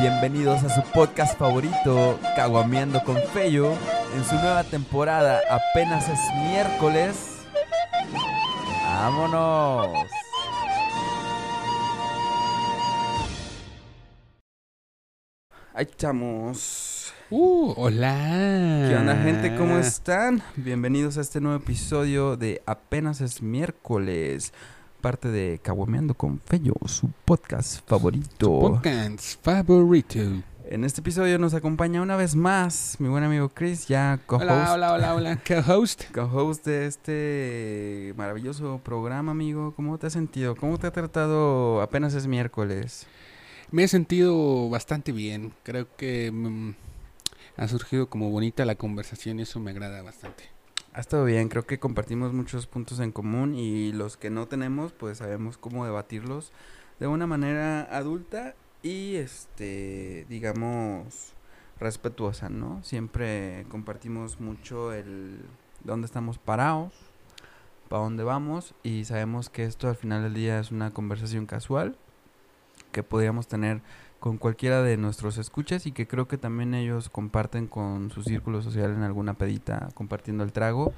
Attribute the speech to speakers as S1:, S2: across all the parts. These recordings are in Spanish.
S1: Bienvenidos a su podcast favorito, Caguameando con Fello, en su nueva temporada. Apenas es miércoles. ¡Vámonos! Ahí estamos.
S2: Uh, hola.
S1: ¿Qué onda, gente? ¿Cómo están? Bienvenidos a este nuevo episodio de Apenas es miércoles. Parte de Caguameando con Fello, su podcast favorito.
S2: Podcast favorito.
S1: En este episodio nos acompaña una vez más mi buen amigo Chris, ya co-host.
S2: Hola, hola, hola, hola. Co-host.
S1: Co-host de este maravilloso programa, amigo. ¿Cómo te has sentido? ¿Cómo te ha tratado apenas es miércoles?
S2: Me he sentido bastante bien. Creo que mm, ha surgido como bonita la conversación y eso me agrada bastante.
S1: Ha estado bien, creo que compartimos muchos puntos en común y los que no tenemos, pues sabemos cómo debatirlos de una manera adulta y, este, digamos, respetuosa, ¿no? Siempre compartimos mucho el dónde estamos parados, para dónde vamos y sabemos que esto al final del día es una conversación casual que podríamos tener con cualquiera de nuestros escuchas y que creo que también ellos comparten con su círculo social en alguna pedita compartiendo el trago.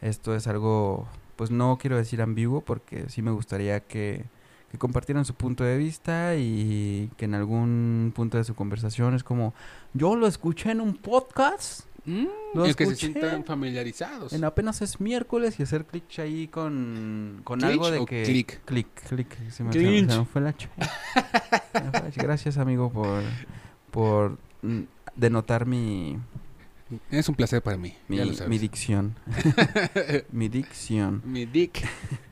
S1: Esto es algo, pues no quiero decir ambiguo porque sí me gustaría que, que compartieran su punto de vista y que en algún punto de su conversación es como, yo lo escuché en un podcast. Lo
S2: es que se sientan familiarizados.
S1: En apenas es miércoles y hacer clic ahí con, con
S2: ¿Click
S1: algo de
S2: o
S1: que...
S2: click?
S1: Clic, clic. Se me, se
S2: Clinch.
S1: me- se me fue la ch- Gracias, amigo, por, por mm, denotar mi,
S2: Es un placer para mí.
S1: mi,
S2: ya lo sabes.
S1: mi dicción. mi dicción.
S2: Mi dick.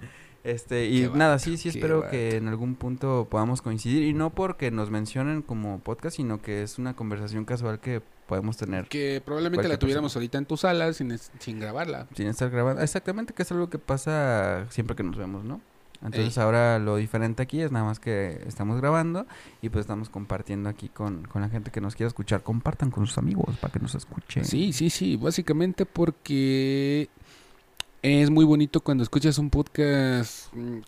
S1: Este, y
S2: Qué vato,
S1: nada, sí, sí espero
S2: vato.
S1: que en algún punto podamos coincidir. Y no porque nos mencionen como podcast, sino que es una conversación casual que podemos tener
S2: Que probablemente la tuviéramos ahorita en tu sala sin, sin grabarla.
S1: sin estar grabando. Exactamente, que es algo que pasa siempre que nos vemos, ¿no? Entonces
S2: Ey.
S1: ahora lo diferente aquí es nada más que estamos grabando y pues estamos compartiendo aquí con, con la gente que nos quiera escuchar. Compartan con sus amigos para que nos escuchen.
S2: Sí, sí, sí. Básicamente porque es muy bonito cuando escuchas un podcast mm,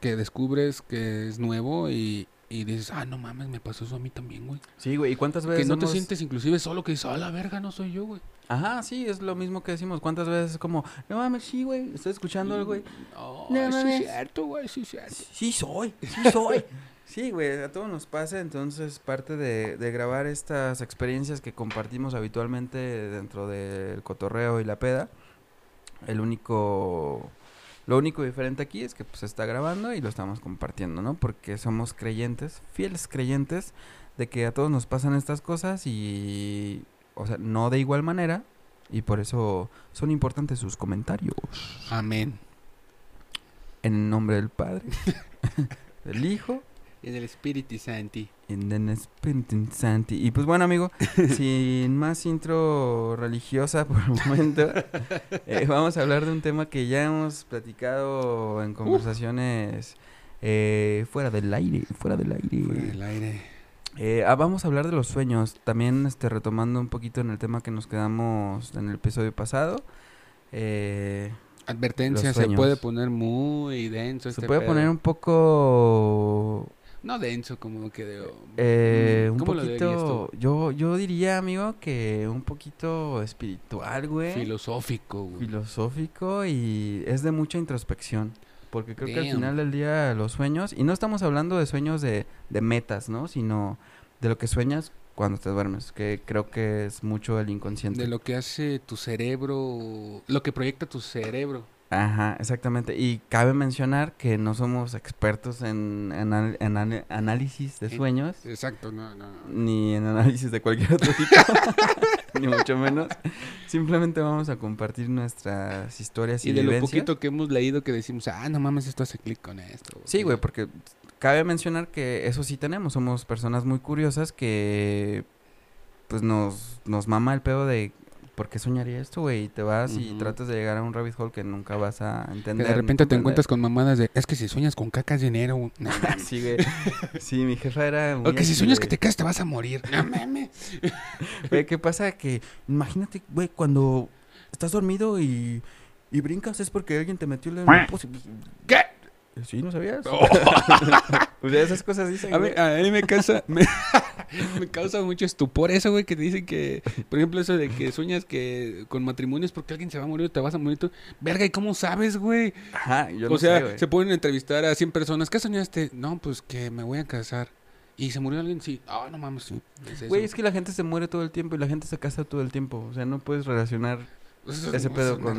S2: que descubres que es nuevo y, y dices, ah, no mames, me pasó eso a mí también, güey.
S1: Sí, güey. ¿Y cuántas veces
S2: Que no te sientes inclusive solo que dices, ah, la verga, no soy yo, güey.
S1: Ajá, sí, es lo mismo que decimos. ¿Cuántas veces es como, no mames, sí, güey, estoy escuchando algo, güey?
S2: No,
S1: No
S2: sí
S1: mames.
S2: es cierto, güey, sí cierto.
S1: Sí soy, sí soy. Sí, güey, a todos nos pasa, entonces parte de, de grabar estas experiencias que compartimos habitualmente dentro del cotorreo y la peda, el único, lo único diferente aquí es que pues se está grabando y lo estamos compartiendo, ¿no? Porque somos creyentes, fieles creyentes de que a todos nos pasan estas cosas y, o sea, no de igual manera y por eso son importantes sus comentarios.
S2: Amén.
S1: En el nombre del Padre, del Hijo
S2: Y del Espíritu Santi.
S1: Sancti. Y pues bueno, amigo, sin más intro religiosa por el momento, eh, vamos a hablar de un tema que ya hemos platicado en conversaciones eh, fuera del aire, fuera del aire.
S2: Fuera del aire.
S1: Eh, ah, vamos a hablar de los sueños, también este, retomando un poquito en el tema que nos quedamos en el episodio pasado. Eh,
S2: Advertencia, se puede poner muy denso
S1: se
S2: este
S1: puede
S2: pedo.
S1: poner un poco
S2: No denso, como que de...
S1: Eh,
S2: mm,
S1: un
S2: ¿Cómo lo dirías
S1: poquito, yo, yo diría, amigo, que un poquito espiritual, güey.
S2: Filosófico, güey.
S1: filosófico y es de mucha introspección. Porque creo que al final del día los sueños, y no estamos hablando de sueños de, de metas, ¿no? Sino de lo que sueñas cuando te duermes, que creo que es mucho el inconsciente.
S2: De lo que hace tu cerebro, lo que proyecta tu cerebro.
S1: Ajá, exactamente. Y cabe mencionar que no somos expertos en, análisis de sueños.
S2: Exacto, no, no. no.
S1: ni en análisis de cualquier otro tipo, ni mucho menos. Simplemente vamos a compartir nuestras historias y,
S2: Y de lo
S1: vivencias.
S2: poquito que hemos leído que decimos, ah, no mames, esto hace clic con esto.
S1: Sí, güey, porque cabe mencionar que eso sí tenemos. Somos personas muy curiosas que, pues, nos, nos mama el pedo de ¿por qué soñaría esto, güey? Y te vas y tratas de llegar a un rabbit hole que nunca vas a
S2: Que
S1: entender.
S2: de
S1: ni
S2: repente te encuentras con mamadas de, es que si sueñas con cacas de enero, güey, no mames.
S1: Sí, güey. Sí, mi jefa era muy
S2: O que si sueñas que te caes te vas a morir. No mames.
S1: Güey, ¿qué pasa? Que imagínate, güey, cuando estás dormido y, y brincas es porque alguien te metió el.
S2: ¿Qué?
S1: Sí, ¿no sabías?
S2: Oh.
S1: o sea, esas cosas dicen,
S2: A
S1: güey.
S2: mí, a mí me casa, me, Me causa mucho estupor eso, güey, que te dicen que, por ejemplo, eso de que sueñas que con matrimonios porque alguien se va a morir o te vas a morir tú. Verga, ¿y cómo sabes, güey?
S1: Ajá, yo
S2: o
S1: no
S2: sea,
S1: sé, güey.
S2: se pueden entrevistar a 100 personas. ¿Qué soñaste? No, pues que me voy a casar. ¿Y se murió alguien? Sí. Ah, no mames, sí. Es.
S1: Güey, es que la gente se muere todo el tiempo y la gente se casa todo el tiempo. O sea, no puedes relacionar ese
S2: es
S1: pedo con,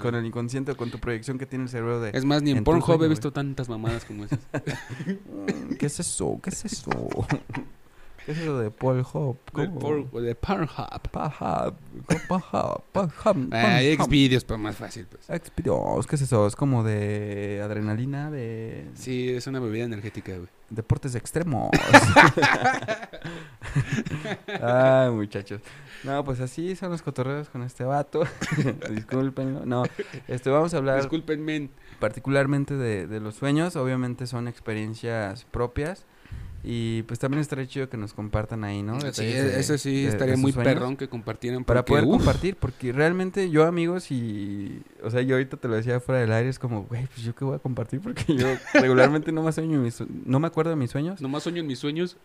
S1: con el inconsciente o con tu proyección que tiene el cerebro de...
S2: Es más, ni en,
S1: en
S2: Pornhub he visto tantas mamadas como esas.
S1: Mm, ¿Qué es eso? ¿Qué es eso? ¿Qué es eso de Paul Hop?
S2: de, por, de Pornhub.
S1: Paja, paja, paja,
S2: Ah, hay. Xvideos, pero más fácil, pues.
S1: Xvideos, ¿qué es eso? Es como de adrenalina, de
S2: Sí, es una bebida energética, güey.
S1: deportes extremos. Ay, muchachos. No, pues así son los cotorreos con este vato. Discúlpenlo. No, este, vamos a hablar
S2: Discúlpenme.
S1: particularmente de, de los sueños. Obviamente son experiencias propias. Y pues también estaría chido que nos compartan ahí, ¿no?
S2: Sí,
S1: de-
S2: eso sí,
S1: de- de
S2: estaría muy
S1: sueños.
S2: perrón que compartieran.
S1: Para
S2: porque,
S1: poder
S2: uf,
S1: compartir, porque realmente yo, amigos, y. O sea, yo ahorita te lo decía fuera del aire, es como, güey, pues yo qué voy a compartir, porque yo regularmente no me sueño mis no me acuerdo de mis sueños.
S2: Nomás sueño en mis sueños.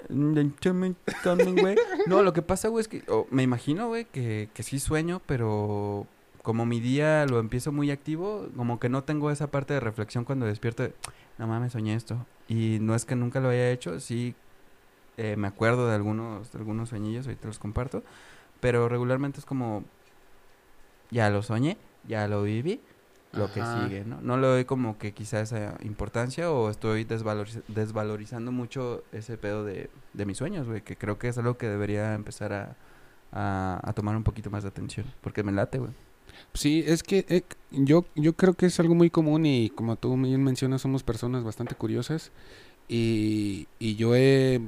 S1: Güey. No, lo que pasa, güey, es que me imagino, güey, que, que sí sueño, pero como mi día lo empiezo muy activo, como que no tengo esa parte de reflexión cuando despierto. de, No mames, soñé esto. Y no es que nunca lo haya hecho, sí eh, me acuerdo de algunos, de algunos sueñillos, ahorita los comparto. Pero regularmente es como, ya lo soñé, ya lo viví, lo que sigue, ¿no? No le doy como que quizá esa importancia o estoy desvaloriz- desvalorizando mucho ese pedo de, de mis sueños, güey, que creo que es algo que debería empezar a, a, a tomar un poquito más de atención, porque me late, güey.
S2: Sí, es que eh, yo, yo creo que es algo muy común y como tú bien mencionas, somos personas bastante curiosas y, y yo he,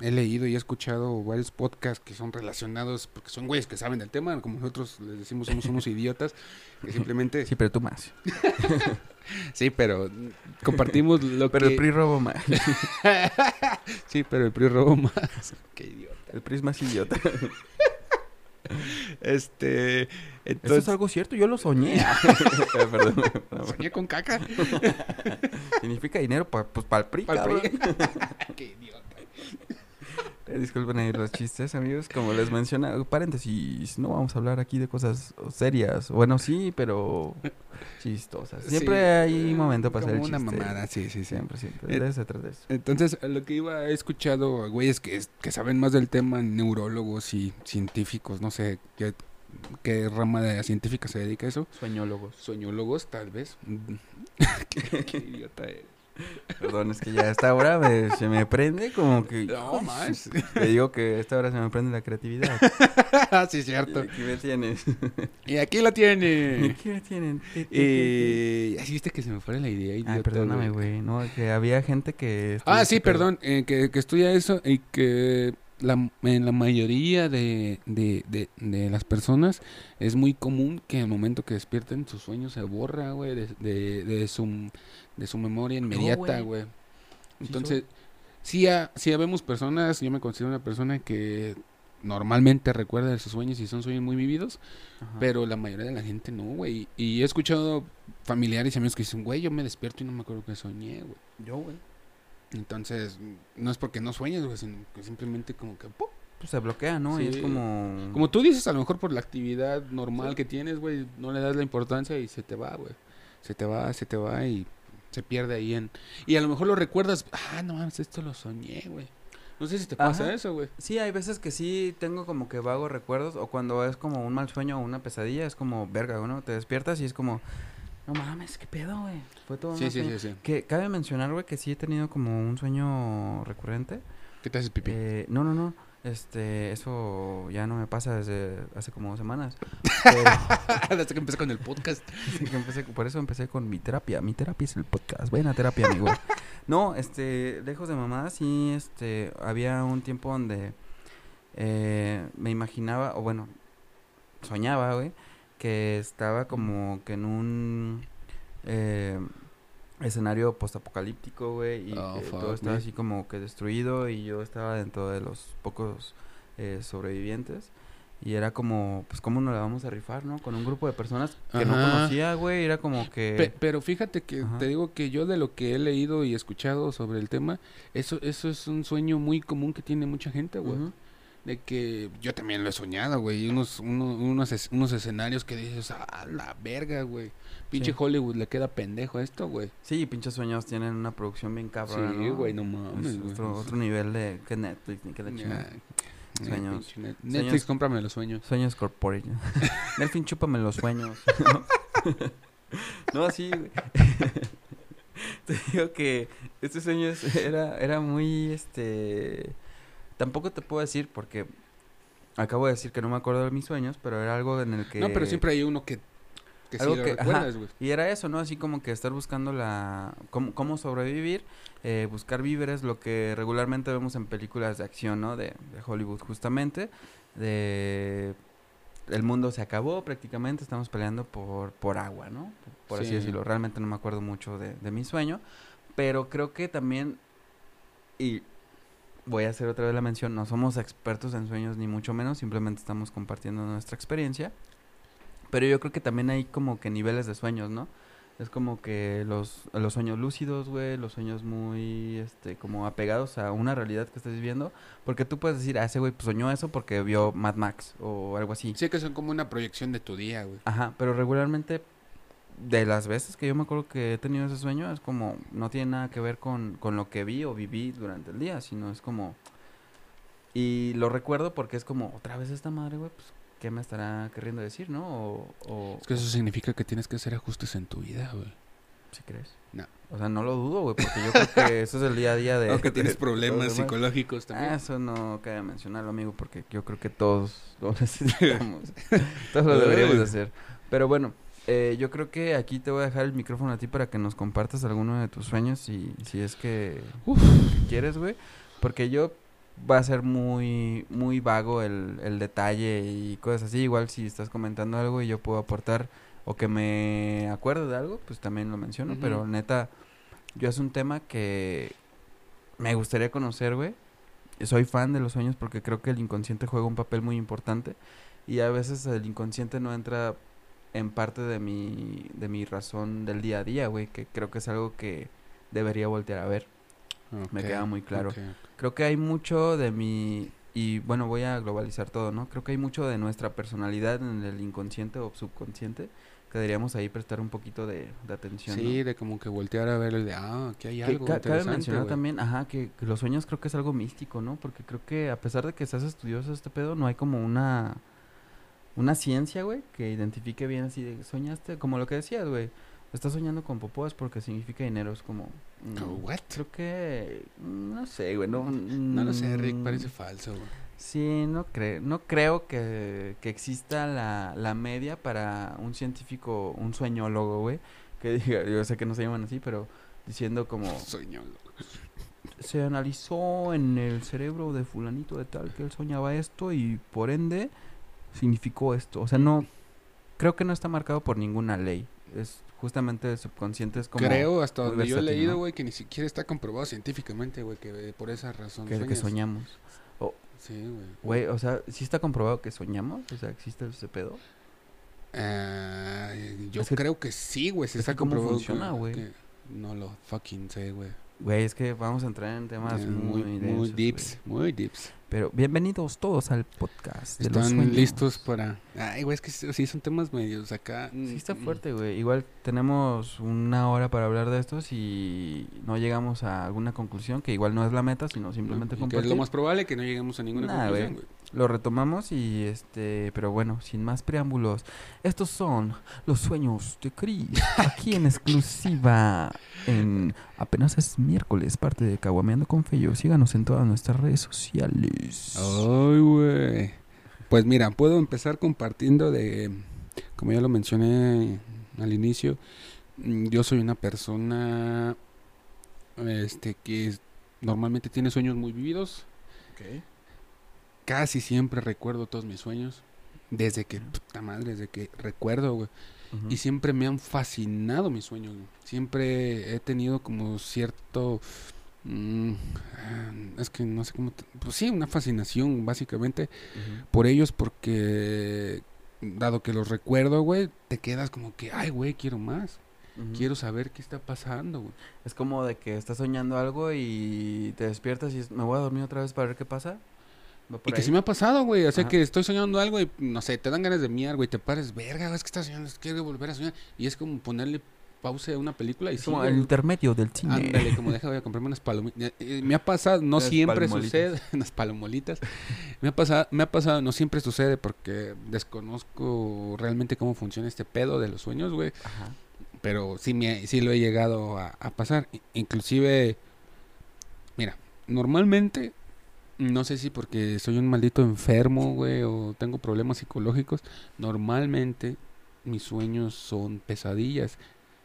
S2: he leído y he escuchado varios podcasts que son relacionados, porque son güeyes que saben del tema, como nosotros les decimos somos unos idiotas, que simplemente...
S1: Sí, pero tú más.
S2: Sí, pero compartimos lo
S1: Pero
S2: que...
S1: el PRI robo más.
S2: Sí, pero el PRI robó más. Qué idiota.
S1: El PRI es más idiota.
S2: Este,
S1: Eso es
S2: entonces...
S1: algo cierto, yo lo soñé. Perdón. perdón.
S2: Soñé con caca.
S1: Significa dinero, pa- pues para el PRI,
S2: Pa'l
S1: cabrón.
S2: PRI. Qué idiota.
S1: Eh, Disculpen ahí los chistes, amigos. Como les menciona, paréntesis, no vamos a hablar aquí de cosas serias. Bueno, sí, pero chistosas. Siempre
S2: Sí,
S1: hay momento para hacer
S2: una
S1: chiste.
S2: mamada, sí, sí, sí.
S1: Siempre, siempre.
S2: Eh,
S1: De eso trata eso.
S2: Entonces, lo que iba, he escuchado a güeyes que, que saben más del tema, neurólogos y científicos, no sé qué, qué rama de científica se dedica a eso.
S1: Sueñólogos.
S2: Soñólogos, tal vez. qué, qué idiota eres.
S1: Perdón, es que ya a esta hora me- se me prende como que...
S2: No, más.
S1: Te digo que a esta hora se me prende la creatividad.
S2: sí,
S1: Y
S2: cierto.
S1: aquí me tienes.
S2: Y aquí la tiene.
S1: Aquí me tienen.
S2: Y así viste que se me fuera la idea.
S1: Ay, perdóname, güey. No, que había gente que...
S2: Ah, sí, perdón, eh, que, que estudia eso y que la, en la mayoría de, de, de, de las personas es muy común que al momento que despierten su sueño se borra, güey, de, de, su, de su memoria inmediata,
S1: güey.
S2: Entonces, sí, ha- sí habemos personas, yo me considero una persona que normalmente recuerda de sus sueños y son sueños muy vividos,
S1: Ajá.
S2: pero la mayoría de la gente no, güey. Y he escuchado familiares y amigos que dicen, güey, yo me despierto y no me acuerdo que soñé, güey.
S1: Yo, güey.
S2: Entonces, no es porque no sueñes, güey, sino que simplemente como que... ¡pum!
S1: Pues se bloquea, ¿no? Y es como...
S2: Como tú dices, a lo mejor por la actividad normal que tienes, güey, no le das la importancia y se te va, güey. Se te va, se te va y se pierde ahí en... Y a lo mejor lo recuerdas, ah, no mames, esto lo soñé, güey. No sé si te pasa
S1: Ajá.
S2: eso, güey.
S1: Sí, hay veces que sí tengo como que vagos recuerdos o cuando es como un mal sueño o una pesadilla, es como verga, ¿no? Te despiertas y es como, no mames, ¿qué pedo, güey? Fue todo
S2: Sí, sí,
S1: sueño".
S2: sí, sí.
S1: Que cabe mencionar, güey, que sí he tenido como un sueño recurrente.
S2: ¿Qué te haces pipí?
S1: Eh, no, no, no. Este, eso ya no me pasa desde hace como dos semanas. Pero
S2: Hasta que empecé con el podcast.
S1: sí que empecé- por eso empecé con mi terapia. Mi terapia es el podcast. Vayan a terapia, amigo. No, este, lejos de mamá, sí, este, había un tiempo donde eh, me imaginaba, o bueno, soñaba, güey, que estaba como que en un eh, escenario postapocalíptico, güey, y
S2: Oh,
S1: todo estaba así como que destruido y yo estaba dentro de los pocos eh, sobrevivientes. Y era como, pues, ¿cómo nos la vamos a rifar, no? Con un grupo de personas que no conocía, güey. Era como que...
S2: Pe- pero fíjate que
S1: Ajá.
S2: te digo que yo de lo que he leído y escuchado sobre el tema, eso, eso es un sueño muy común que tiene mucha gente, güey. De que yo también lo he soñado, güey. Unos, uno- unos, es- unos escenarios que dices, ah, la verga, güey. Pinche
S1: Sí.
S2: Hollywood le queda pendejo a esto, güey.
S1: Sí, pinches sueños tienen una producción bien cabrona,
S2: Sí,
S1: ¿no?
S2: güey, no
S1: Es
S2: mames,
S1: otro, otro nivel de que Netflix, ni que la chingada.
S2: Ah,
S1: Sueños.
S2: net- Netflix,
S1: Sueños-
S2: cómprame los sueños.
S1: Sueños corporate. Delfín, chúpame los sueños. no, sí, güey. Te digo que este sueño era, era muy, este... Tampoco te puedo decir porque acabo de decir que no me acuerdo de mis sueños, pero era algo en el que...
S2: No, pero siempre hay uno que, que sí
S1: Algo
S2: lo
S1: que- ajá.
S2: recuerdas, güey.
S1: Y era eso, ¿no? Así como que estar buscando la... cómo, cómo sobrevivir, eh, buscar víveres, lo que regularmente vemos en películas de acción, ¿no? De, de Hollywood justamente, de... El mundo se acabó prácticamente, estamos peleando por, por agua, ¿no? Por así
S2: Sí.
S1: decirlo. Realmente no me acuerdo mucho de, de mi sueño, pero creo que también... Y voy a hacer otra vez la mención, no somos expertos en sueños ni mucho menos, simplemente estamos compartiendo nuestra experiencia. Pero yo creo que también hay como que niveles de sueños, ¿no? Es como que los, los sueños lúcidos, güey, los sueños muy, este, como apegados a una realidad que estás viviendo. Porque tú puedes decir, ah, ese güey pues, soñó eso porque vio Mad Max o algo así.
S2: Sí, que son como una proyección de tu día, güey.
S1: Ajá, pero regularmente, de las veces que yo me acuerdo que he tenido ese sueño, es como, no tiene nada que ver con, con lo que vi o viví durante el día, sino es como... Y lo recuerdo porque es como, otra vez esta madre, güey, pues, ¿qué me estará queriendo decir, no? O, o
S2: Es que eso significa que tienes que hacer ajustes en tu vida, güey.
S1: ¿Sí crees?
S2: No.
S1: O sea, no lo dudo, güey, porque yo creo que eso es el día a día de...
S2: O que tienes
S1: de
S2: problemas psicológicos
S1: Ah,
S2: también.
S1: eso no cabe mencionarlo, amigo, porque yo creo que todos lo necesitamos. todos lo deberíamos hacer. Pero bueno, eh, yo creo que aquí te voy a dejar el micrófono a ti para que nos compartas alguno de tus sueños, si, si es que,
S2: Uf.
S1: que quieres, güey. Porque yo va a ser muy, muy vago el, el detalle y cosas así. Igual si estás comentando algo y yo puedo aportar o que me acuerdo de algo, pues también lo menciono. Pero neta, yo es un tema que me gustaría conocer, güey. Soy fan de los sueños porque creo que el inconsciente juega un papel muy importante. Y a veces el inconsciente no entra en parte de mi, de mi razón del día a día, güey. Que creo que es algo que debería voltear a ver. me queda muy claro. Creo que hay mucho de mi... Y bueno, voy a globalizar todo, ¿no? Creo que hay mucho de nuestra personalidad en el inconsciente o subconsciente que deberíamos ahí prestar un poquito de, de atención.
S2: Sí,
S1: ¿no?
S2: de como que voltear a ver el de, ah, aquí hay
S1: Que
S2: algo
S1: ca- cabe mencionar también, ajá, que, que los sueños creo que es algo místico, ¿no? Porque creo que a pesar de que seas estudioso este pedo, no hay como una una ciencia, güey, que identifique bien así de soñaste, como lo que decías, güey. Estás soñando con popó es porque significa dinero, es como mm,
S2: Oh, what?
S1: Creo que mm, no sé, güey, no
S2: No lo sé, Rick,
S1: mm,
S2: parece falso, güey.
S1: Sí, no creo, no creo que, que exista la, la media para un científico, un sueñólogo, güey, que diga, yo sé que no se llaman así, pero diciendo como
S2: Sueño.
S1: se analizó en el cerebro de fulanito de tal que él soñaba esto y por ende significó esto. O sea, no creo que no está marcado por ninguna ley. Es justamente el subconsciente es como
S2: Creo, hasta donde yo he leído, güey, que ni siquiera está comprobado científicamente, güey, que eh, por esa razón
S1: que, que soñamos.
S2: Sí, güey.
S1: Güey, o sea, sí está comprobado que soñamos, o sea, existe ese pedo.
S2: Ah, yo
S1: Es que-
S2: creo que sí, güey, se
S1: es
S2: está
S1: que ¿cómo
S2: comprobado.
S1: funciona,
S2: que-
S1: güey?
S2: que No lo fucking sé, güey.
S1: Güey, es que vamos a entrar en temas muy,
S2: muy, muy deeps, muy deeps.
S1: Pero bienvenidos todos al podcast de los
S2: Están
S1: sueños.
S2: listos para... Ay, güey, es que sí son temas medios acá.
S1: Sí está
S2: mm,
S1: fuerte, güey. Igual tenemos una hora para hablar de estos y no llegamos a alguna conclusión, que igual no es la meta, sino simplemente
S2: que es lo más probable que no lleguemos a ninguna
S1: Nah,
S2: conclusión,
S1: güey. Lo retomamos y este, pero bueno, sin más preámbulos, estos son los sueños de Chris, aquí en exclusiva, en apenas es miércoles, parte de Caguameando con Fello. Síganos en todas nuestras redes sociales.
S2: Ay, güey. Pues mira, puedo empezar compartiendo de, como ya lo mencioné al inicio, mm, yo soy una persona, este, que normalmente tiene sueños muy vividos. Casi siempre recuerdo todos mis sueños. Desde que, puta madre, desde que recuerdo, güey. Y siempre me han fascinado mis sueños. güey. Siempre he tenido como cierto Mm, ah, es que no sé cómo... Pues sí, una fascinación, básicamente, por ellos, porque dado que los recuerdo, güey, te quedas como que, ay, güey, quiero más. Quiero saber qué está pasando, güey.
S1: Es como de que estás soñando algo y te despiertas y me voy a dormir otra vez para ver qué pasa. ¿Va por
S2: Y que
S1: ahí?
S2: sí me ha pasado, güey. O sea,
S1: Ajá.
S2: que estoy soñando algo y, no sé, te dan ganas de miar, güey. Te pares, verga, es que estás soñando, es que quiero volver a soñar. Y es como ponerle pausa a una película y
S1: Es
S2: sí,
S1: como
S2: güey.
S1: el intermedio del cine.
S2: Ándale, como deja, voy a comprarme unas palomitas. Eh, Me ha pasado, no siempre
S1: palmolitas.
S2: sucede, unas palomolitas. Me ha pasado, me ha pasado, no siempre sucede porque desconozco realmente cómo funciona este pedo de los sueños, güey.
S1: Ajá.
S2: Pero sí, me, sí lo he llegado a, a pasar. Inclusive, mira, normalmente, no sé si porque soy un maldito enfermo, güey, o tengo problemas psicológicos, normalmente mis sueños son pesadillas,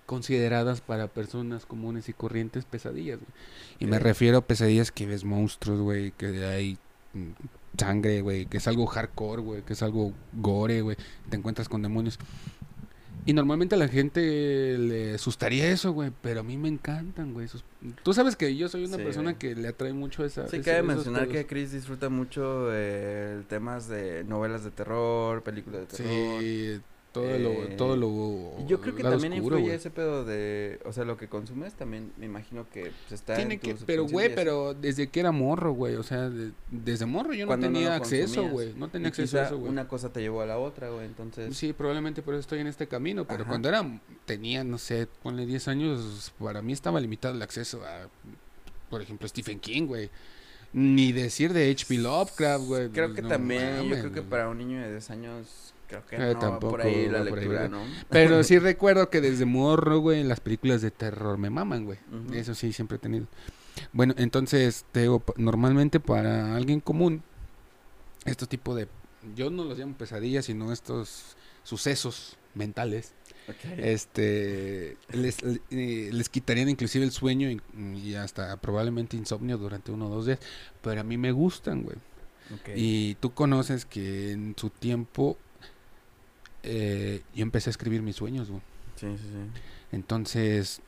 S2: consideradas para personas comunes y corrientes pesadillas, güey. Y me refiero a pesadillas que ves monstruos, güey, que hay mm, sangre, güey, que es algo hardcore, güey, que es algo gore, güey, te encuentras con demonios. Y normalmente a la gente le asustaría eso, güey, pero a mí me encantan, güey. esos- Tú sabes que yo soy una
S1: Sí,
S2: persona
S1: güey.
S2: que le atrae mucho esa...
S1: Sí,
S2: ese-
S1: cabe mencionar
S2: pedos.
S1: que Chris disfruta mucho eh, temas de novelas de terror, películas de terror.
S2: Sí, todo lo...
S1: Eh,
S2: Todo lo
S1: yo creo que también
S2: oscuro,
S1: influye ese pedo de, o sea, lo que consumes también me imagino que pues, está
S2: Tiene
S1: en
S2: que,
S1: tu
S2: pero güey, pero desde que era morro, güey, o sea, de- desde morro yo no tenía acceso, güey, no tenía acceso a eso, güey.
S1: Una cosa te llevó a la otra, güey, entonces.
S2: Sí, probablemente por eso estoy en este camino, pero
S1: Ajá.
S2: cuando era, tenía, no sé, ponle 10 años, para mí estaba limitado el acceso a, por ejemplo, Stephen King, güey. Ni decir de H.P. Lovecraft, güey.
S1: Creo que
S2: no
S1: también, yo creo que para un niño de 10 años, creo que
S2: Eh,
S1: no
S2: tampoco
S1: por ahí la
S2: ahí,
S1: lectura,
S2: güey.
S1: ¿no?
S2: Pero sí recuerdo que desde morro, güey, las películas de terror me maman, güey.
S1: Ujú.
S2: Eso sí, siempre he tenido. Bueno, entonces, te digo, normalmente para alguien común, estos tipos de... Yo no los llamo pesadillas, sino estos sucesos mentales,
S1: Ok.
S2: este les, eh, les quitarían inclusive el sueño y, y hasta probablemente insomnio durante uno o dos días. Pero a mí me gustan, güey.
S1: Ok.
S2: Y tú conoces que en su tiempo eh, yo empecé a escribir mis sueños, güey.
S1: Sí, sí, sí.
S2: Entonces,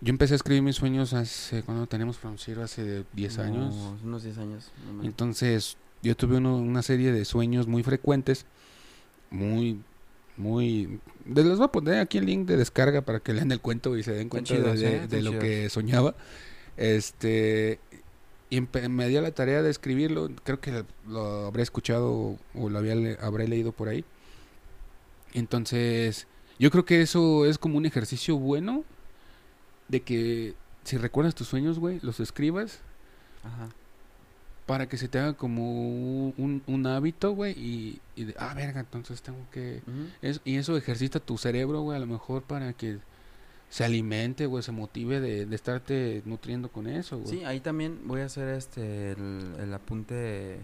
S2: yo empecé a escribir mis sueños hace, cuando tenemos Franciro, hace 10 años.
S1: Unos- Unos 10 años. no.
S2: Entonces, yo tuve uno- una serie de sueños muy frecuentes, muy, muy... Les los voy a poner aquí el link de descarga para que lean el cuento y se den cuenta de,
S1: chidos,
S2: de-
S1: ¿eh?
S2: de lo que soñaba. Este... Y me dio la tarea de escribirlo, creo que lo habré escuchado o lo había le- habré leído por ahí. Entonces, yo creo que eso es como un ejercicio bueno de que si recuerdas tus sueños, güey, los escribas
S1: Ajá.
S2: para que se te haga como un, un hábito, güey, y, y de, ah, verga, entonces tengo que... Es- y eso ejercita tu cerebro, güey, a lo mejor para que se alimente, güey, se motive de, de estarte nutriendo con eso, güey.
S1: Sí, ahí también voy a hacer este el, el apunte de,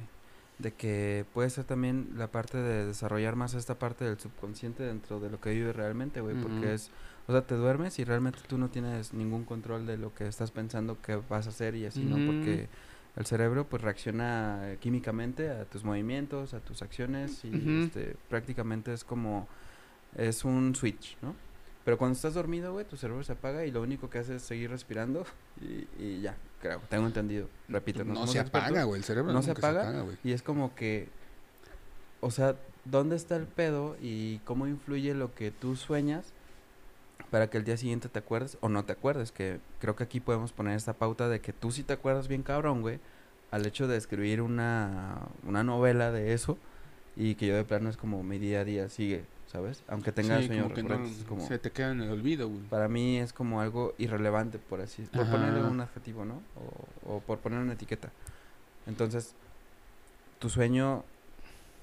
S1: de que puede ser también la parte de desarrollar más esta parte del subconsciente dentro de lo que vives realmente, güey, porque es, o sea, te duermes y realmente tú no tienes ningún control de lo que estás pensando que vas a hacer y así, ¿no? Porque el cerebro pues reacciona eh, químicamente a tus movimientos, a tus acciones y este prácticamente es como es un switch, ¿no? Pero cuando estás dormido, güey, tu cerebro se apaga y lo único que hace es seguir respirando y, y ya, creo, tengo entendido. Repito,
S2: no se
S1: expertos,
S2: apaga, güey, el cerebro
S1: no se apaga,
S2: güey.
S1: Y es como que, o sea, ¿dónde está el pedo y cómo influye lo que tú sueñas para que el día siguiente te acuerdes o no te acuerdes? Que creo que aquí podemos poner esta pauta de que tú sí te acuerdas bien cabrón, güey, al hecho de escribir una, una novela de eso y que yo de plano es como mi día a día sigue, ¿sabes? Aunque tenga
S2: Sí,
S1: sueños
S2: como no,
S1: como...
S2: se te queda en el olvido, güey.
S1: Para mí es como algo irrelevante, por así por
S2: Ajá.
S1: ponerle un adjetivo, ¿no? O, o por poner una etiqueta. Entonces, tu sueño,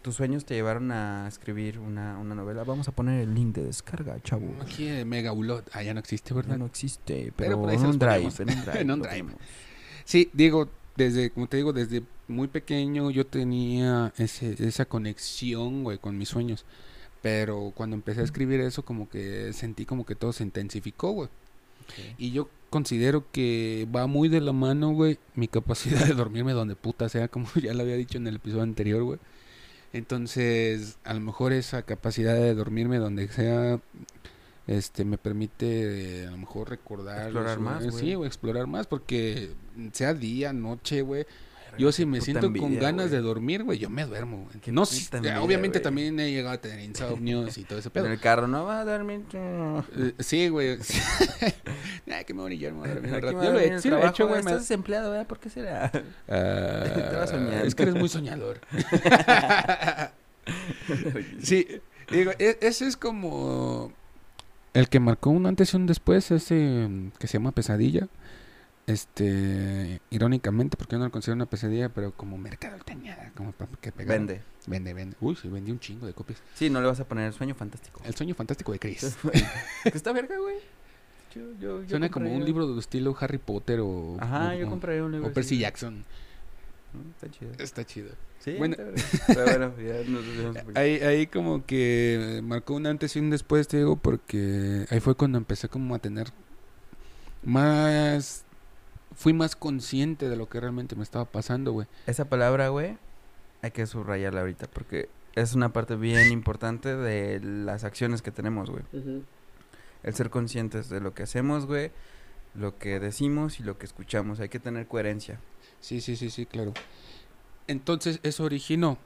S1: tus sueños te llevaron a escribir una, una novela. Vamos a poner el link de descarga, chavo.
S2: Aquí en Mega Ulot, ah, ya no existe, ¿verdad?
S1: Ya no existe,
S2: Pero
S1: pero,
S2: por ahí se
S1: en
S2: los
S1: un drive, en un drive.
S2: En un drive. Sí, digo, desde, como te digo, desde muy pequeño yo tenía ese, esa conexión, güey, con mis sueños. Pero cuando empecé a escribir eso, como que sentí como que todo se intensificó, güey. Y yo considero que va muy de la mano, güey, mi capacidad de dormirme donde puta sea, como ya lo había dicho en el episodio anterior, güey. Entonces, a lo mejor esa capacidad de dormirme donde sea este me permite eh, a lo mejor recordar
S1: Explorar más, güey.
S2: sí o explorar más porque sea día noche güey yo si me siento con ganas de dormir güey yo me duermo güey. No sí,
S1: envidia,
S2: obviamente también he llegado a tener insomnios y todo ese pedo
S1: En el carro no va a dormir.
S2: Eh, sí güey Ay, que me voy a orillar, me voy a dormir un rato. Yo lo he- sí lo he hecho, güey. me-
S1: Estás desempleado, ¿verdad? ¿Por qué será?
S2: Ah,
S1: Estaba soñando.
S2: Es que eres muy soñador. sí, digo, e- ese es como el que marcó un antes y un después, ese mm, que se llama Pesadilla. Este, irónicamente, porque yo no lo considero una pesadilla, pero como mercadotecnia, como para que pegar.
S1: Vende.
S2: Vende, vende. Uy, sí, vendí un chingo de copias.
S1: Sí, no le vas a poner el sueño fantástico.
S2: El sueño fantástico de Chris.
S1: que está verga, güey. Yo, yo, yo
S2: Suena como un libro de estilo Harry Potter o.
S1: Ajá,
S2: o-
S1: yo compraría un libro.
S2: O Percy. Jackson.
S1: Está chido.
S2: Está chido.
S1: Sí,
S2: Bueno.
S1: Pero ya nos.
S2: Ahí, ahí como que marcó un antes y un después, te digo, porque ahí fue cuando empecé como a tener más... Fui más consciente de lo que realmente me estaba pasando, güey.
S1: Esa palabra, güey, hay que subrayarla ahorita porque es una parte bien importante de las acciones que tenemos, güey. El ser conscientes de lo que hacemos, güey, lo que decimos y lo que escuchamos. Hay que tener coherencia.
S2: Sí, sí, sí, sí, claro. Entonces eso originó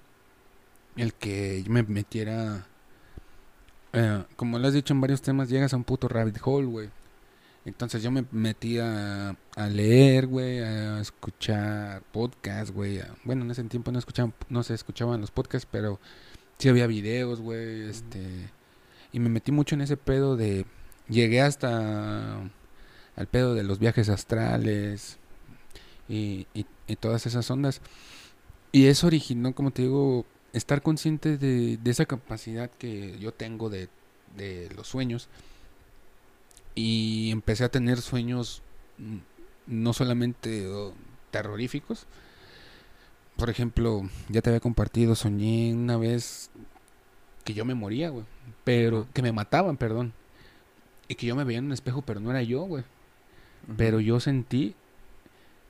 S2: el que yo me metiera... eh, como lo has dicho en varios temas, llegas a un puto rabbit hole, güey. Entonces yo me metí a, a leer, güey, a escuchar podcasts, güey. Bueno, en ese tiempo no escuchaban, no se escuchaban los podcasts, pero sí había videos, güey, este... Y me metí mucho en ese pedo de... Llegué hasta al pedo de los viajes astrales y, y, y todas esas ondas. Y eso originó, como te digo, estar consciente de, de esa capacidad que yo tengo de, de los sueños. Y empecé a tener sueños mm, no solamente oh, terroríficos. Por ejemplo, ya te había compartido, soñé una vez que yo me moría, güey. Pero que me mataban, perdón. Y que yo me veía en un espejo, pero no era yo, güey. Pero yo sentí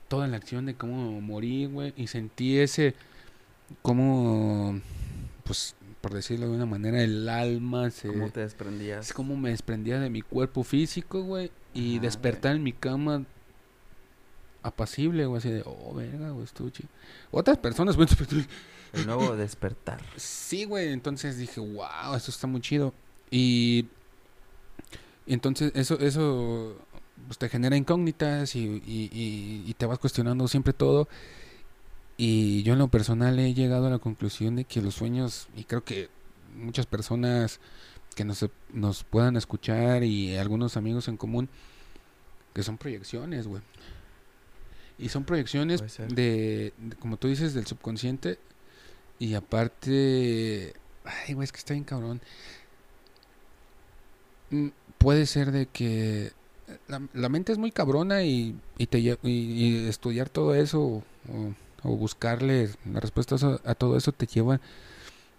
S2: toda la acción de cómo morí, güey. Y sentí ese, cómo, pues, por decirlo de una manera, el alma se...
S1: ¿Cómo te desprendías?
S2: Es como me desprendía de mi cuerpo físico, güey. Y despertar en mi cama apacible, güey. Así de, oh, verga, güey, estuvo chido. Otras personas, güey,
S1: El nuevo despertar.
S2: Sí, güey, entonces dije, wow, esto está muy chido. Y, y entonces eso, eso pues, te genera incógnitas y, y- y- y te vas cuestionando siempre todo. Y yo en lo personal he llegado a la conclusión de que los sueños, y creo que muchas personas que nos, nos puedan escuchar y algunos amigos en común, que son proyecciones, güey. Y son proyecciones de, de- como tú dices, del subconsciente. Y aparte, ay, güey, es que está bien cabrón. Mm, Puede ser de que la, la mente es muy cabrona y, y, te, y, y estudiar todo eso o, o buscarle la respuesta a, todo eso te lleva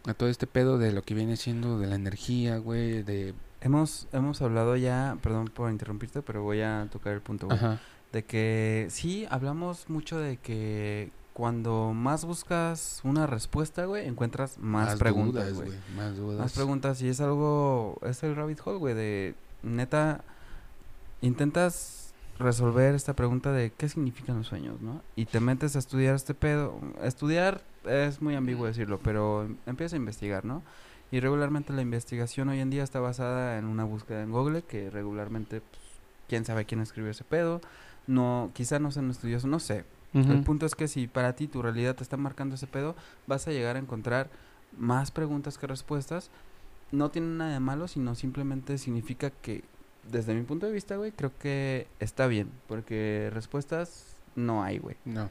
S2: a todo este pedo de lo que viene siendo de la energía, güey, de...
S1: Hemos, hemos hablado ya, perdón por interrumpirte, pero voy a tocar el punto, güey.
S2: Ajá.
S1: De que sí, hablamos mucho de que cuando más buscas una respuesta, güey, encuentras más, preguntas,
S2: dudas,
S1: güey.
S2: Más dudas.
S1: Más preguntas y es algo, es el rabbit hole, güey, de neta, intentas resolver esta pregunta de qué significan los sueños, ¿no? Y te metes a estudiar este pedo. Estudiar es muy ambiguo decirlo, pero em- empiezas a investigar, ¿no? Y regularmente la investigación hoy en día está basada en una búsqueda en Google, que regularmente, pues, quién sabe quién escribió ese pedo. No, quizá no sean estudiosos, no sé. El punto es que si para ti tu realidad te está marcando ese pedo, vas a llegar a encontrar más preguntas que respuestas. No tiene nada de malo, sino simplemente significa que, desde mi punto de vista, güey, creo que está bien. Porque respuestas no hay, güey.
S2: No.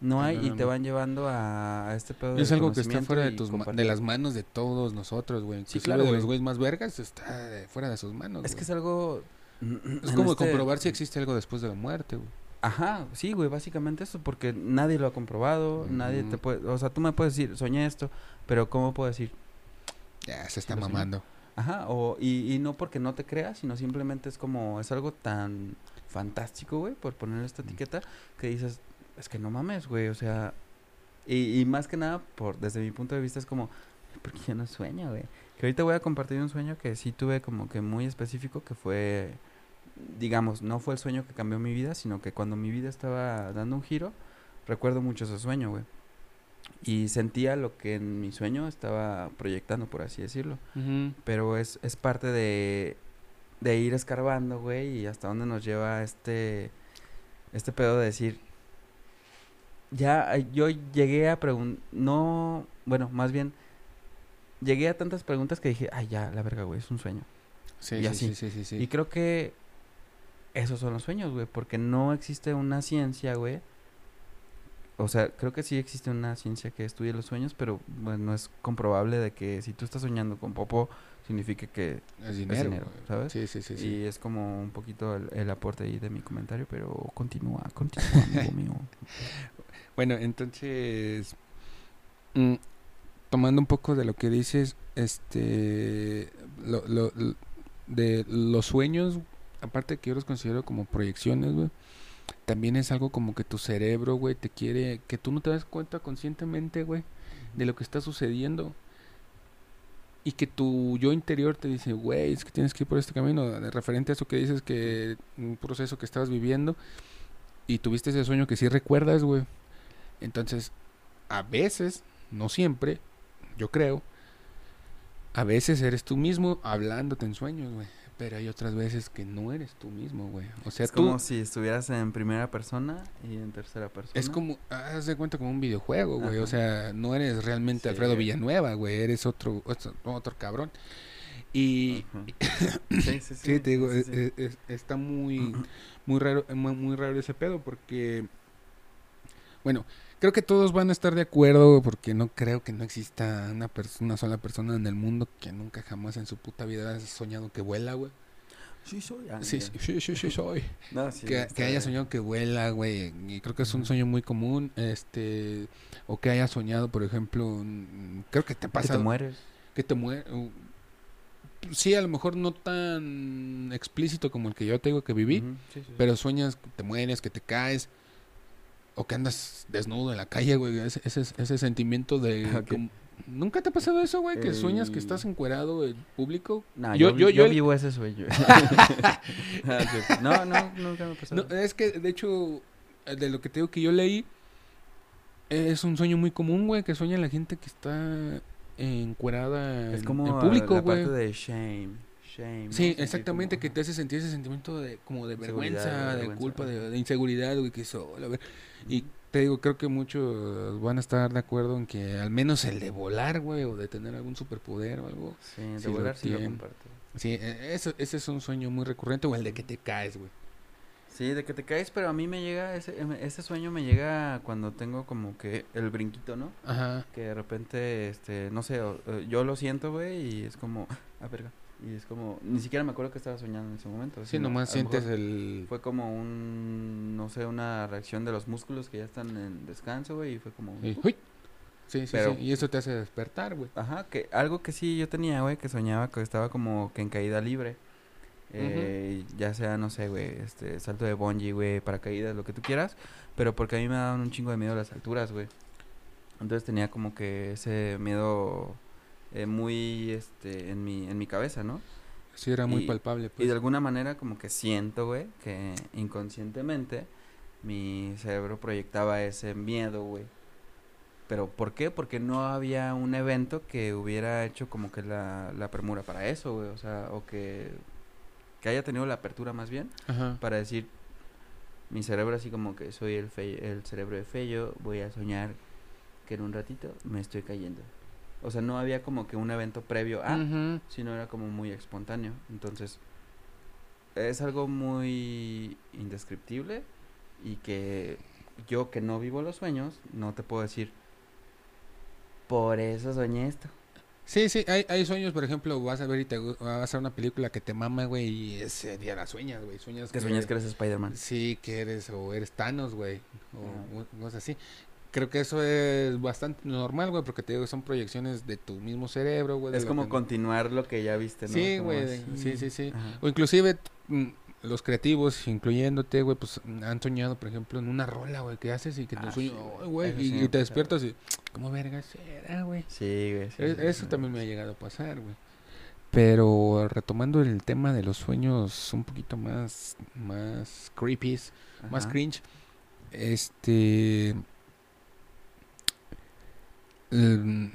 S1: No hay
S2: no,
S1: y te van llevando a, a este pedo
S2: Es
S1: del
S2: algo que está fuera de, tus de las manos de todos nosotros, güey.
S1: Sí, claro,
S2: de los güeyes más vergas está de- fuera de sus manos.
S1: Es que es algo...
S2: Es como
S1: este-
S2: comprobar si existe algo después de la muerte, güey.
S1: Ajá, sí, güey, básicamente eso, porque nadie lo ha comprobado, nadie te puede... O sea, tú me puedes decir, soñé esto, pero ¿cómo puedo decir?
S2: Ya, se está
S1: soñé. Ajá, o, y, y no porque no te creas, sino simplemente es como, es algo tan fantástico, güey, por poner esta etiqueta, que dices, es que no mames, güey, o sea, y, y más que nada, por desde mi punto de vista, es como, porque yo no sueño, güey. Que ahorita voy a compartir un sueño que sí tuve como que muy específico, que fue, digamos, no fue el sueño que cambió mi vida, sino que cuando mi vida estaba dando un giro, recuerdo mucho ese sueño, güey. Y sentía lo que en mi sueño estaba proyectando, por así decirlo. Pero es, es parte de, de ir escarbando, güey, y hasta dónde nos lleva este, este pedo de decir, ya yo llegué a preguntar, no, bueno, más bien, llegué a tantas preguntas que dije, ay, ya, la verga, güey, es un sueño.
S2: Sí,
S1: Y
S2: sí,
S1: así.
S2: sí, sí, sí, sí.
S1: Y creo que esos son los sueños, güey, porque no existe una ciencia, güey. O sea, creo que sí existe una ciencia que estudie los sueños, pero bueno, no es comprobable de que si tú estás soñando con Popo, signifique que
S2: Es dinero.
S1: ¿sabes?
S2: Sí, sí, sí, sí.
S1: Y es como un poquito el, el aporte ahí de mi comentario, pero continúa, continúa, amigo mío.
S2: Bueno, entonces, mm, tomando un poco de lo que dices, este, lo, lo- de los sueños, aparte que yo los considero como proyecciones, güey, también es algo como que tu cerebro, güey, te quiere, que tú no te das cuenta conscientemente, güey, de lo que está sucediendo. Y que tu yo interior te dice, güey, es que tienes que ir por este camino, referente a eso que dices, que un proceso que estabas viviendo y tuviste ese sueño que sí recuerdas, güey. Entonces, a veces, no siempre, yo creo, a veces eres tú mismo hablándote en sueños, güey. Pero hay otras veces que no eres tú mismo, güey. O sea,
S1: es
S2: tú...
S1: como si estuvieras en primera persona y en tercera persona.
S2: Es como, haz de cuenta como un videojuego, güey. O sea, no eres realmente
S1: Sí.
S2: Alfredo Villanueva, güey. Eres otro, otro, otro cabrón. Y,
S1: sí, sí, sí.
S2: sí, te digo,
S1: sí,
S2: es-
S1: sí.
S2: es- es- está muy, muy raro, muy, muy raro ese pedo porque, bueno, creo que todos van a estar de acuerdo porque no creo que no exista una, pers- una sola persona en el mundo que nunca jamás en su puta vida haya soñado que vuela, güey.
S1: Sí, soy. ah,
S2: Sí, sí, sí, soy.
S1: No, sí,
S2: que, haya soñado que vuela, güey, y creo que es un sueño muy común, este, o que haya soñado, por ejemplo, creo que te
S1: Que te
S2: pasa
S1: mueres.
S2: que te muere, sí, a lo mejor no tan explícito como el que yo te digo que
S1: sí.
S2: pero sueñas que te mueres, que te caes, o que andas desnudo en la calle, güey, ese, ese, ese sentimiento de... Como- ¿Nunca te ha pasado eso, güey? Que sueñas que estás encuerado en público.
S1: No,
S2: yo-
S1: yo,
S2: yo-
S1: yo,
S2: el-
S1: vivo ese sueño. Ah, no, no, nunca me ha pasado.
S2: No, es que, de hecho, de lo que te digo que yo leí, es un sueño muy común, güey, que sueña la gente que está encuerada
S1: es
S2: en,
S1: como
S2: en público,
S1: la
S2: güey.
S1: parte de shame. Shame.
S2: Sí, exactamente,
S1: como-
S2: que te hace sentir ese sentimiento de como de vergüenza,
S1: de vergüenza,
S2: culpa, de, inseguridad, güey, que güey. Y te digo, creo que muchos van a estar de acuerdo en que al menos el de volar, güey, o de tener algún superpoder o algo.
S1: Sí, de volar sí lo comparto.
S2: Sí, e- eso, ese es un sueño muy recurrente, o el de que te caes, güey.
S1: Sí, de que te caes, pero a mí me llega, ese, em, ese sueño me llega cuando tengo como que el brinquito, ¿no?
S2: Ajá.
S1: Que de repente, este, no sé, eh, yo lo siento, güey, y es como, ah, verga. Y es como, ni siquiera me acuerdo que estaba soñando en ese momento.
S2: Sí, nomás sientes el...
S1: Fue como un, no sé, una reacción de los músculos que ya están en descanso, güey, y fue como...
S2: y- ¡uy! Sí, sí,
S1: Pero-
S2: sí. Y eso te hace despertar, güey.
S1: Ajá, que algo que sí yo tenía, güey, que soñaba que estaba como que en caída libre. Eh, Ya sea, no sé, güey, este, salto de bungee, güey, paracaídas, lo que tú quieras. Pero porque a mí me daban un chingo de miedo las alturas, güey. Entonces tenía como que ese miedo eh, muy, este, en mi, en mi cabeza, ¿no?
S2: Sí, era muy
S1: Y-
S2: palpable,
S1: Y
S2: pues.
S1: de alguna manera como que siento, güey, que inconscientemente mi cerebro proyectaba ese miedo, güey. Pero ¿por qué? Porque no había un evento que hubiera hecho como que la, la premura para eso, güey. O sea, o que, que haya tenido la apertura más bien
S2: Ajá.
S1: para decir, mi cerebro así como que soy el, fe- el cerebro de Fello, voy a soñar que en un ratito me estoy cayendo. O sea, no había como que un evento previo a sino era como muy espontáneo. Entonces, es algo muy indescriptible y que yo que no vivo los sueños, no te puedo decir, por eso soñé esto.
S2: Sí, sí, hay, hay sueños, por ejemplo, vas a ver y te vas a hacer una película que te mama, güey, y ese día la sueñas, güey. Sueñas
S1: Que sueñas que eres Spider-Man.
S2: Sí, que eres, o eres Thanos, güey, o cosas así. Creo que eso es bastante normal, güey, porque te digo, son proyecciones de tu mismo cerebro, güey.
S1: Es
S2: lo
S1: como
S2: que-
S1: continuar lo que ya viste, ¿no?
S2: Sí, güey, de- sí, sí, sí.
S1: Ajá.
S2: O inclusive mm, los creativos, incluyéndote, güey, pues han soñado, por ejemplo, en una rola, güey, que haces y que
S1: Ah,
S2: te sueño,
S1: güey.
S2: "Ay, güey,
S1: Eso
S2: y, te despiertas y, ¿cómo vergas era, güey?
S1: Sí, güey. sí, sí,
S2: Eso también me ha llegado a pasar, güey. Pero retomando el tema de los sueños un poquito más, más creepy, más cringe, este... el-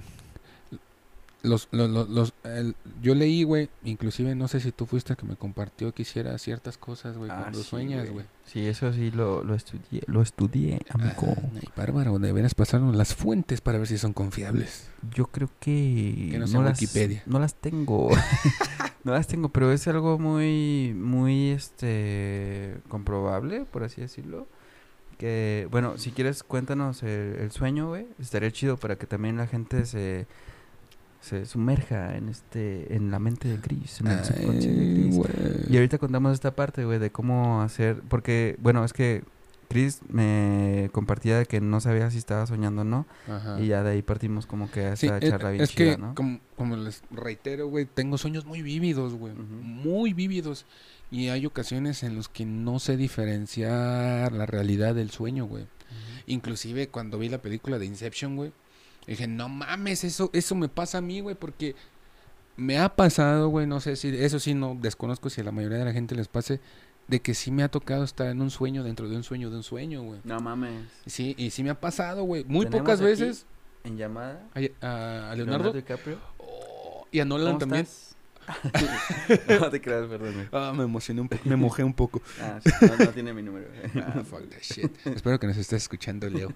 S2: los, los, los, los- el- yo leí, güey, inclusive no sé si tú fuiste el que me compartió que hiciera ciertas cosas, güey,
S1: Ah,
S2: cuando
S1: sí,
S2: sueñas, güey.
S1: Sí, eso sí lo, lo estudié, lo estudié, amigo.
S2: Ay, bárbaro, deberías pasarnos las fuentes para ver si son confiables.
S1: Yo creo que,
S2: Que no sea
S1: las,
S2: Wikipedia.
S1: no las tengo. no las tengo, pero es algo muy, muy, este, comprobable, por así decirlo. Que, bueno, si quieres, cuéntanos el, el sueño, güey. Estaría chido para que también la gente se, se sumerja en este, en la mente de Chris, en el subconsciente de Chris. Y ahorita contamos esta parte, güey, de cómo hacer, porque, bueno, es que Chris me compartía de que no sabía si estaba soñando o no,
S2: Ajá.
S1: y ya de ahí partimos como que a
S2: Sí,
S1: esta
S2: es,
S1: charla bien
S2: es
S1: chida,
S2: que,
S1: ¿no?
S2: como, como les reitero, güey, tengo sueños muy vívidos, güey. Muy vívidos. Y hay ocasiones en los que no sé diferenciar la realidad del sueño, güey. Inclusive cuando vi la película de Inception, güey, dije, no mames, eso, eso me pasa a mí, güey, porque me ha pasado, güey, no sé si, eso sí, no desconozco si a la mayoría de la gente les pase, de que sí me ha tocado estar en un sueño dentro de un sueño de un sueño, güey.
S1: No mames.
S2: Sí, y sí me ha pasado, güey. Muy pocas veces.
S1: En llamada.
S2: A, a- a Leonardo.
S1: DiCaprio.
S2: Oh, y a Nolan
S1: ¿Cómo
S2: también.
S1: estás? no te creas, perdón.
S2: Ah, me emocioné un poco, me mojé un poco.
S1: Ah, sí, no, no tiene mi número.
S2: Ah, fuck that shit. Espero que nos estés escuchando, Leo.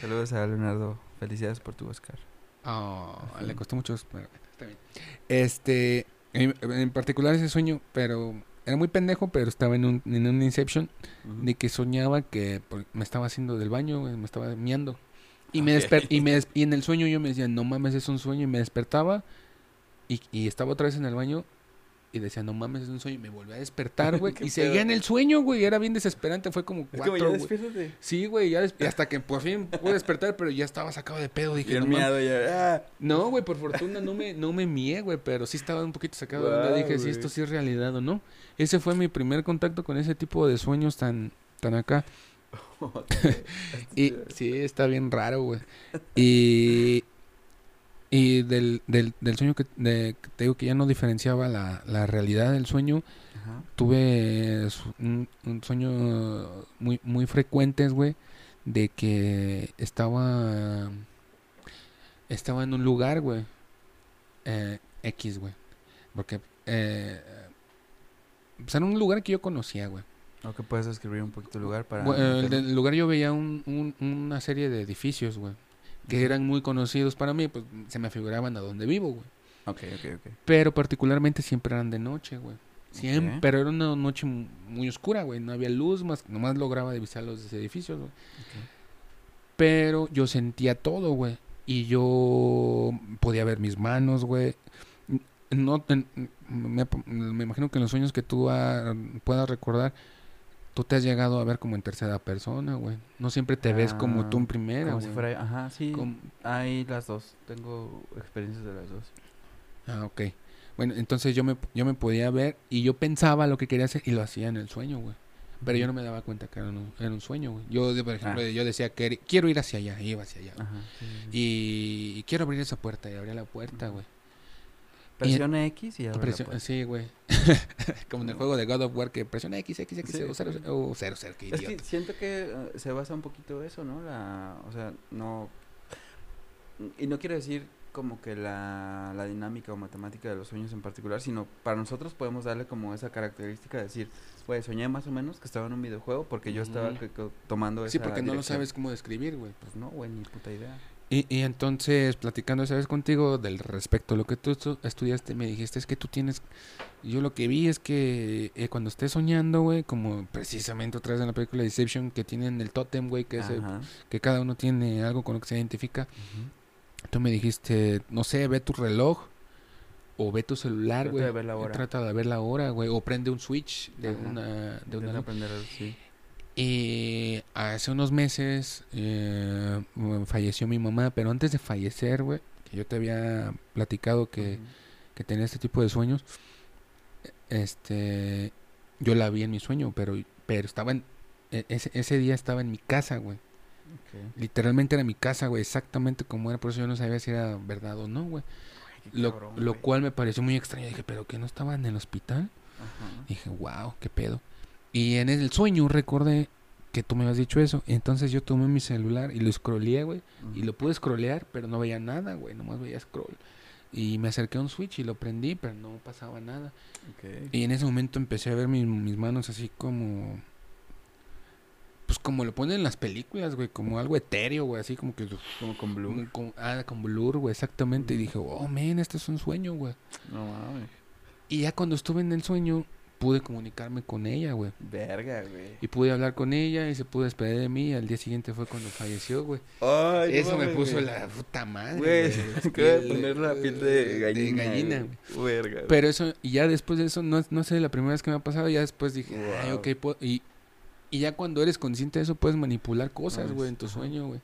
S1: Saludos a Leonardo. Felicidades por tu Oscar.
S2: Oh, le costó mucho. pero está bien. Este, en, en particular ese sueño, pero era muy pendejo, pero estaba en un, en un Inception de que soñaba que me estaba haciendo del baño, me estaba miando. Y, me
S1: Ok.
S2: desper- y, me y en el sueño yo me decía, no mames, es un sueño. Y me despertaba y, y estaba otra vez en el baño y decía, no mames, es un sueño. Y me volví a despertar, güey. Y seguía en el sueño, güey. Era bien desesperante. Fue como
S1: Es
S2: cuatro,
S1: como ya
S2: güey. Sí, güey, ya y hasta que por fin pude despertar, pero ya estaba sacado de pedo. Dije, no,
S1: miado ya. Ah.
S2: no, güey, por fortuna no me, no me mié, güey, pero sí estaba un poquito sacado de onda. Dije, si
S1: güey.
S2: esto sí es realidad o no. Ese fue mi primer contacto con ese tipo de sueños tan, tan acá. Y sí, está bien raro, güey. Y, y del, del, del sueño que, de- que te digo que ya no diferenciaba la, la realidad del sueño,
S1: Ajá.
S2: tuve un, un sueño muy, muy frecuentes, güey, de que estaba, estaba en un lugar, güey, eh, X, güey, porque, eh, pues era un lugar que yo conocía, güey.
S1: O que puedes describir un poquito el lugar para. Meterlo.
S2: del lugar yo veía un- un- una serie de edificios, güey, que eran muy conocidos para mí, pues se me figuraban a donde vivo, güey.
S1: Ok, ok, ok.
S2: Pero particularmente siempre eran de noche, güey. Siempre, pero era una noche mu- muy oscura, güey. No había luz, más nomás lograba divisar los edificios, güey. Pero yo sentía todo, güey. Y yo podía ver mis manos, güey. No, me, me imagino que en los sueños que tú ah, puedas recordar, tú te has llegado a ver como en tercera persona, güey. No siempre te ves como tú en
S1: Ah,
S2: primera,
S1: Como si fuera. Ajá, sí.
S2: Como-
S1: Hay las dos. Tengo experiencias de las dos.
S2: Ah, ok. Bueno, entonces yo me, yo me podía ver y yo pensaba lo que quería hacer y lo hacía en el sueño, güey. Pero yo no me daba cuenta que era un, era un sueño, güey. Yo, por ejemplo,
S1: Ah.
S2: yo decía que quiero ir hacia allá, y iba hacia allá.
S1: Ajá. sí, sí, sí.
S2: Y, y quiero abrir esa puerta y abría la puerta, güey.
S1: Presiona X y
S2: Presión-
S1: puerta.
S2: sí, güey. Como en el juego de God of War que presiona X, X, X,
S1: Sí,
S2: o 0,
S1: sí.
S2: o 0, 0, qué
S1: Es que
S2: idiota.
S1: siento que eh, se basa un poquito eso, ¿no? La, o sea, no... Y no quiero decir como que la, la dinámica o matemática de los sueños en particular, sino para nosotros podemos darle como esa característica de decir, pues soñé más o menos que estaba en un videojuego porque yo estaba
S2: Ujú.
S1: que- que tomando esa
S2: Sí, porque no lo sabes cómo describir, güey.
S1: Pues no, güey, ni puta idea.
S2: Y, y entonces, platicando esa vez contigo del respecto a lo que tú estu- estudiaste, me dijiste, es que tú tienes... Yo lo que vi es que eh, cuando estés soñando, güey, como precisamente otra vez en la película Deception, que tienen el tótem, güey, que, es el-
S1: Ajá.
S2: que cada uno tiene algo con lo que se identifica,
S1: Ujú.
S2: tú me dijiste, no sé, ve tu reloj o ve tu celular,
S1: Trata
S2: güey.
S1: de ver la hora.
S2: Trata de ver la hora, güey, o prende un switch de
S1: Ajá.
S2: una... De una
S1: sí.
S2: Y hace unos meses eh, mm, falleció mi mamá, pero antes de fallecer, güey, que yo te había platicado que, que tenía este tipo de sueños, este, yo la vi en mi sueño, pero, pero estaba en, e- ese, ese día estaba en mi casa, güey. Literalmente era mi casa, güey, exactamente como era, por eso yo no sabía si era verdad o no, güey. Lo,
S1: cabrón,
S2: lo cual me pareció muy extraño. Dije, ¿pero que no estaba en el hospital?
S1: Ajá.
S2: Dije, wow, qué pedo. Y en el sueño recordé que tú me habías dicho eso. Entonces yo tomé mi celular y lo scrolleé, güey. Y lo pude scrollear, pero no veía nada, güey. Nomás veía scroll. Y me acerqué a un switch y lo prendí, pero no pasaba nada. Y en ese momento empecé a ver mis, mis manos así como... Pues como lo ponen en las películas, güey. Como algo etéreo, güey. Así como que...
S1: Como con
S2: como- ah, con blur, güey. Exactamente. Y dije, oh, man, este es un sueño, güey.
S1: No mames.
S2: Y ya cuando estuve en el sueño, pude comunicarme con ella, güey.
S1: Verga, güey.
S2: Y pude hablar con ella y se pudo despedir de mí. Al día siguiente fue cuando falleció, güey.
S1: Ay,
S2: Eso me puso la puta madre.
S1: Güey,
S2: piel-
S1: poner la piel de gallina.
S2: gallina,
S1: güey. Verga. güey.
S2: Pero eso, y ya después de eso, no, no sé, la primera vez que me ha pasado, ya después dije, ay,
S1: Wow.
S2: ok, puedo- y, y ya cuando eres consciente de eso, puedes manipular cosas, güey, en tu
S1: ajá.
S2: sueño, güey.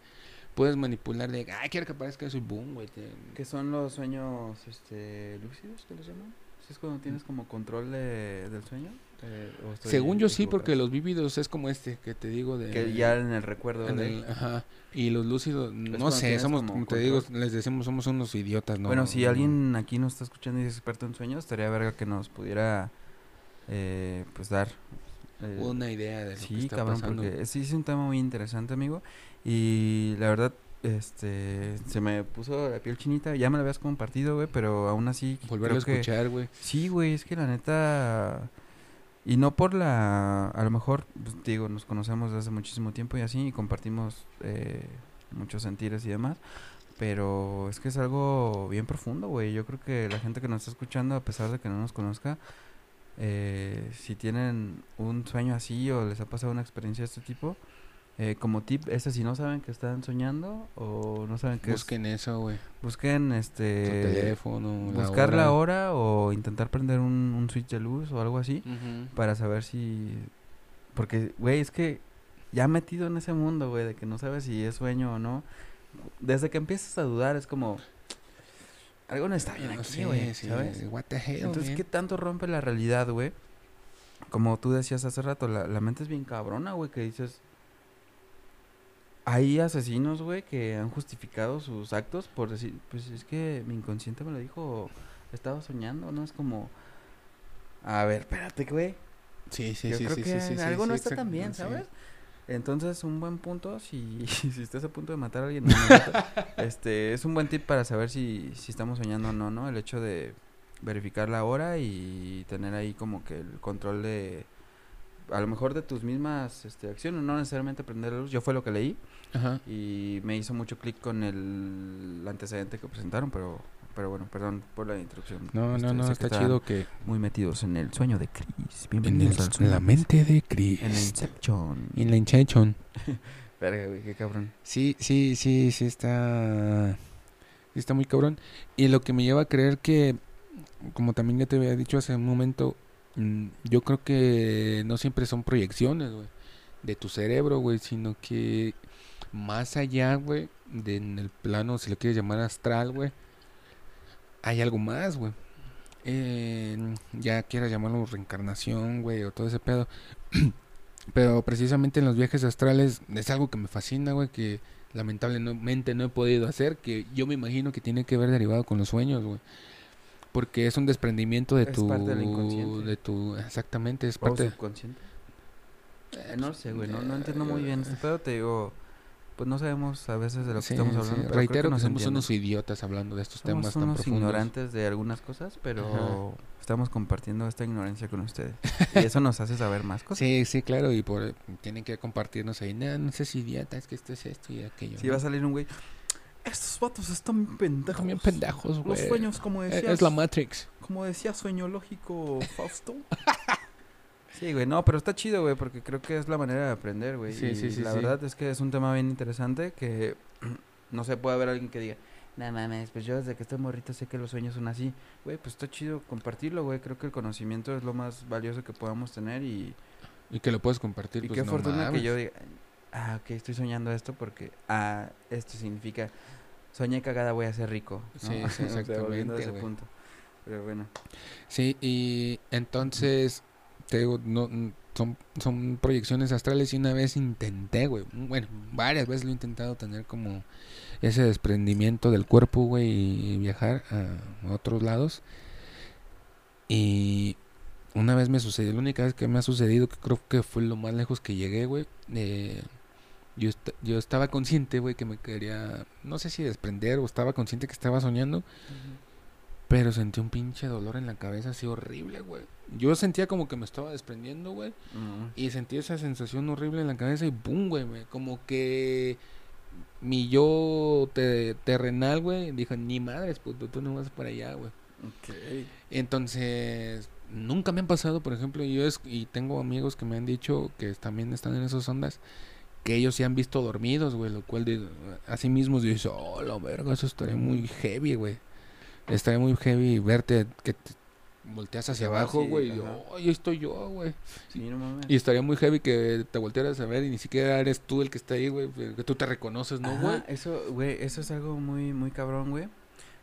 S2: Puedes manipular de, ay, quiero que parezca eso y boom, güey. te-
S1: ¿Qué son los sueños este, lúcidos que los llaman? ¿Sí ¿Es cuando tienes como control de, del sueño? Eh, ¿o estoy
S2: Según yo sí, porque los vívidos es como este que te digo de...
S1: Que ya en el recuerdo
S2: en
S1: de...
S2: el- ajá. Y los lúcidos, no sé, somos,
S1: como
S2: te
S1: control.
S2: digo, les decimos, somos unos idiotas, ¿no?
S1: bueno, si
S2: no-
S1: alguien aquí nos está escuchando y es experto en sueños, estaría verga que nos pudiera, eh, pues, dar... eh,
S2: Una idea de lo que
S1: Sí,
S2: está
S1: cabrón,
S2: pasando.
S1: porque sí es un tema muy interesante, amigo. Y la verdad, este, se me puso la piel chinita. Ya me lo habías compartido, güey, pero aún así.
S2: Volverlo a escuchar, güey.
S1: Sí, güey, es que la neta. Y no por la. A lo mejor, pues, digo, nos conocemos desde hace muchísimo tiempo y así, y compartimos eh, muchos sentires y demás. Pero es que es algo bien profundo, güey. Yo creo que la gente que nos está escuchando, a pesar de que no nos conozca, eh, si tienen un sueño así o les ha pasado una experiencia de este tipo, eh, como tip, ese si no saben que están soñando o no saben que
S2: Busquen eso, güey.
S1: busquen este
S2: teléfono,
S1: buscar la
S2: hora.
S1: hora o intentar prender un, un switch de luz o algo así para saber si porque güey es que ya metido en ese mundo güey de que no sabes si es sueño o no desde que empiezas a dudar es como algo no está bien aquí güey
S2: sí,
S1: sabes
S2: What the hell,
S1: entonces
S2: man?
S1: qué tanto rompe la realidad güey como tú decías hace rato la, la mente es bien cabrona güey que dices hay asesinos, güey, que han justificado sus actos por decir, pues es que mi inconsciente me lo dijo, estaba soñando, ¿no? Es como, a ver, espérate, güey.
S2: Sí, sí,
S1: Yo
S2: sí,
S1: creo
S2: sí,
S1: que
S2: sí, sí,
S1: algo no está tan bien. ¿sabes? Entonces, un buen punto, si, si estás a punto de matar a alguien, no, este, es un buen tip para saber si, si estamos soñando o no, ¿no? El hecho de verificar la hora y tener ahí como que el control de, a lo mejor de tus mismas este, acciones, no necesariamente prender la luz. Yo fue lo que leí
S2: Ajá.
S1: y me hizo mucho clic con el antecedente que presentaron, pero pero bueno, perdón por la introducción.
S2: No,
S1: Este,
S2: no, no,
S1: sé que
S2: está chido que
S1: Muy metidos en el sueño de Chris.
S2: en,
S1: Bienvenidos
S2: el-
S1: al sueño
S2: la mente de
S1: Chris. En el Inception.
S2: En la Inception.
S1: Verga, güey, qué cabrón.
S2: Sí, sí, sí, sí está. sí está muy cabrón. Y lo que me lleva a creer que, como también ya te había dicho hace un momento, yo creo que no siempre son proyecciones, güey, de tu cerebro, güey, sino que más allá, güey, de en el plano, si lo quieres llamar astral, güey, hay algo más, güey. Eh, ya quieras llamarlo reencarnación, güey, o todo ese pedo. Pero precisamente en los viajes astrales es algo que me fascina, güey, que lamentablemente no he podido hacer, que yo me imagino que tiene que ver derivado con los sueños, güey. Porque es un desprendimiento de
S1: Es
S2: tu...
S1: parte del inconsciente.
S2: De tu exactamente, es
S1: ¿O
S2: parte...
S1: subconsciente? Eh, no sé, güey, no, no entiendo muy bien este pedo, te digo, pues no sabemos a veces de lo que
S2: Sí,
S1: estamos
S2: sí,
S1: hablando, pero creo
S2: Reitero que,
S1: nos
S2: somos
S1: entienden.
S2: unos idiotas hablando de estos
S1: Somos
S2: temas tan
S1: unos
S2: profundos.
S1: ignorantes de algunas cosas, pero
S2: Ajá.
S1: estamos compartiendo esta ignorancia con ustedes. y eso nos hace saber más cosas.
S2: Sí, sí, claro, y por tienen que compartirnos ahí, no, no seas idiota, es que esto es esto y aquello.
S1: Si
S2: ¿no?
S1: va a salir un güey, estos vatos están bien pendejos.
S2: Están bien pendejos, güey.
S1: Los sueños, como
S2: Eh,
S1: decías,
S2: Es la Matrix.
S1: como decía sueño lógico Fausto. Sí, güey, no, pero está chido, güey, porque creo que es la manera de aprender, güey.
S2: Sí,
S1: y
S2: sí, sí,
S1: La
S2: sí.
S1: verdad es que es un tema bien interesante que, no sé, puede haber alguien que diga, no mames, pues yo desde que estoy morrito sé que los sueños son así. Güey, pues está chido compartirlo, güey. Creo que el conocimiento es lo más valioso que podamos tener y,
S2: Y que lo puedes compartir.
S1: y
S2: pues,
S1: qué
S2: no
S1: fortuna
S2: mames.
S1: que yo diga, ah, ok, estoy soñando esto porque, ah, esto significa, soñé cagada, voy a ser rico. ¿no?
S2: Sí, sí,
S1: O sea,
S2: exactamente,
S1: ese punto. Pero bueno.
S2: Sí, y entonces, te digo, no, son, son proyecciones astrales y una vez intenté, güey, bueno, varias veces lo he intentado tener como ese desprendimiento del cuerpo, güey, y viajar a otros lados. Y una vez me sucedió, la única vez que me ha sucedido, que creo que fue lo más lejos que llegué, güey, eh, yo, yo estaba consciente, güey, que me quería, no sé si desprender o estaba consciente que estaba soñando, pero sentí un pinche dolor en la cabeza así horrible, güey. Yo sentía como que me estaba desprendiendo, güey. Y sentí esa sensación horrible en la cabeza y ¡pum, güey! Como que mi yo terrenal, güey, dijo, ni madres, puto, tú no vas para allá, güey. Entonces, nunca me han pasado, por ejemplo, yo es, y tengo amigos que me han dicho que también están en esas ondas, que ellos se han visto dormidos, güey, lo cual de, así mismos dices, oh, la verga, eso estaría muy heavy, güey. Estaría muy heavy verte que te volteas hacia abajo, güey, y oh, ahí estoy yo, güey. Y estaría muy heavy que te voltearas a ver y ni siquiera eres tú el que está ahí, güey, que tú te reconoces, ¿no, güey?
S1: Eso, güey, eso es algo muy, muy cabrón, güey.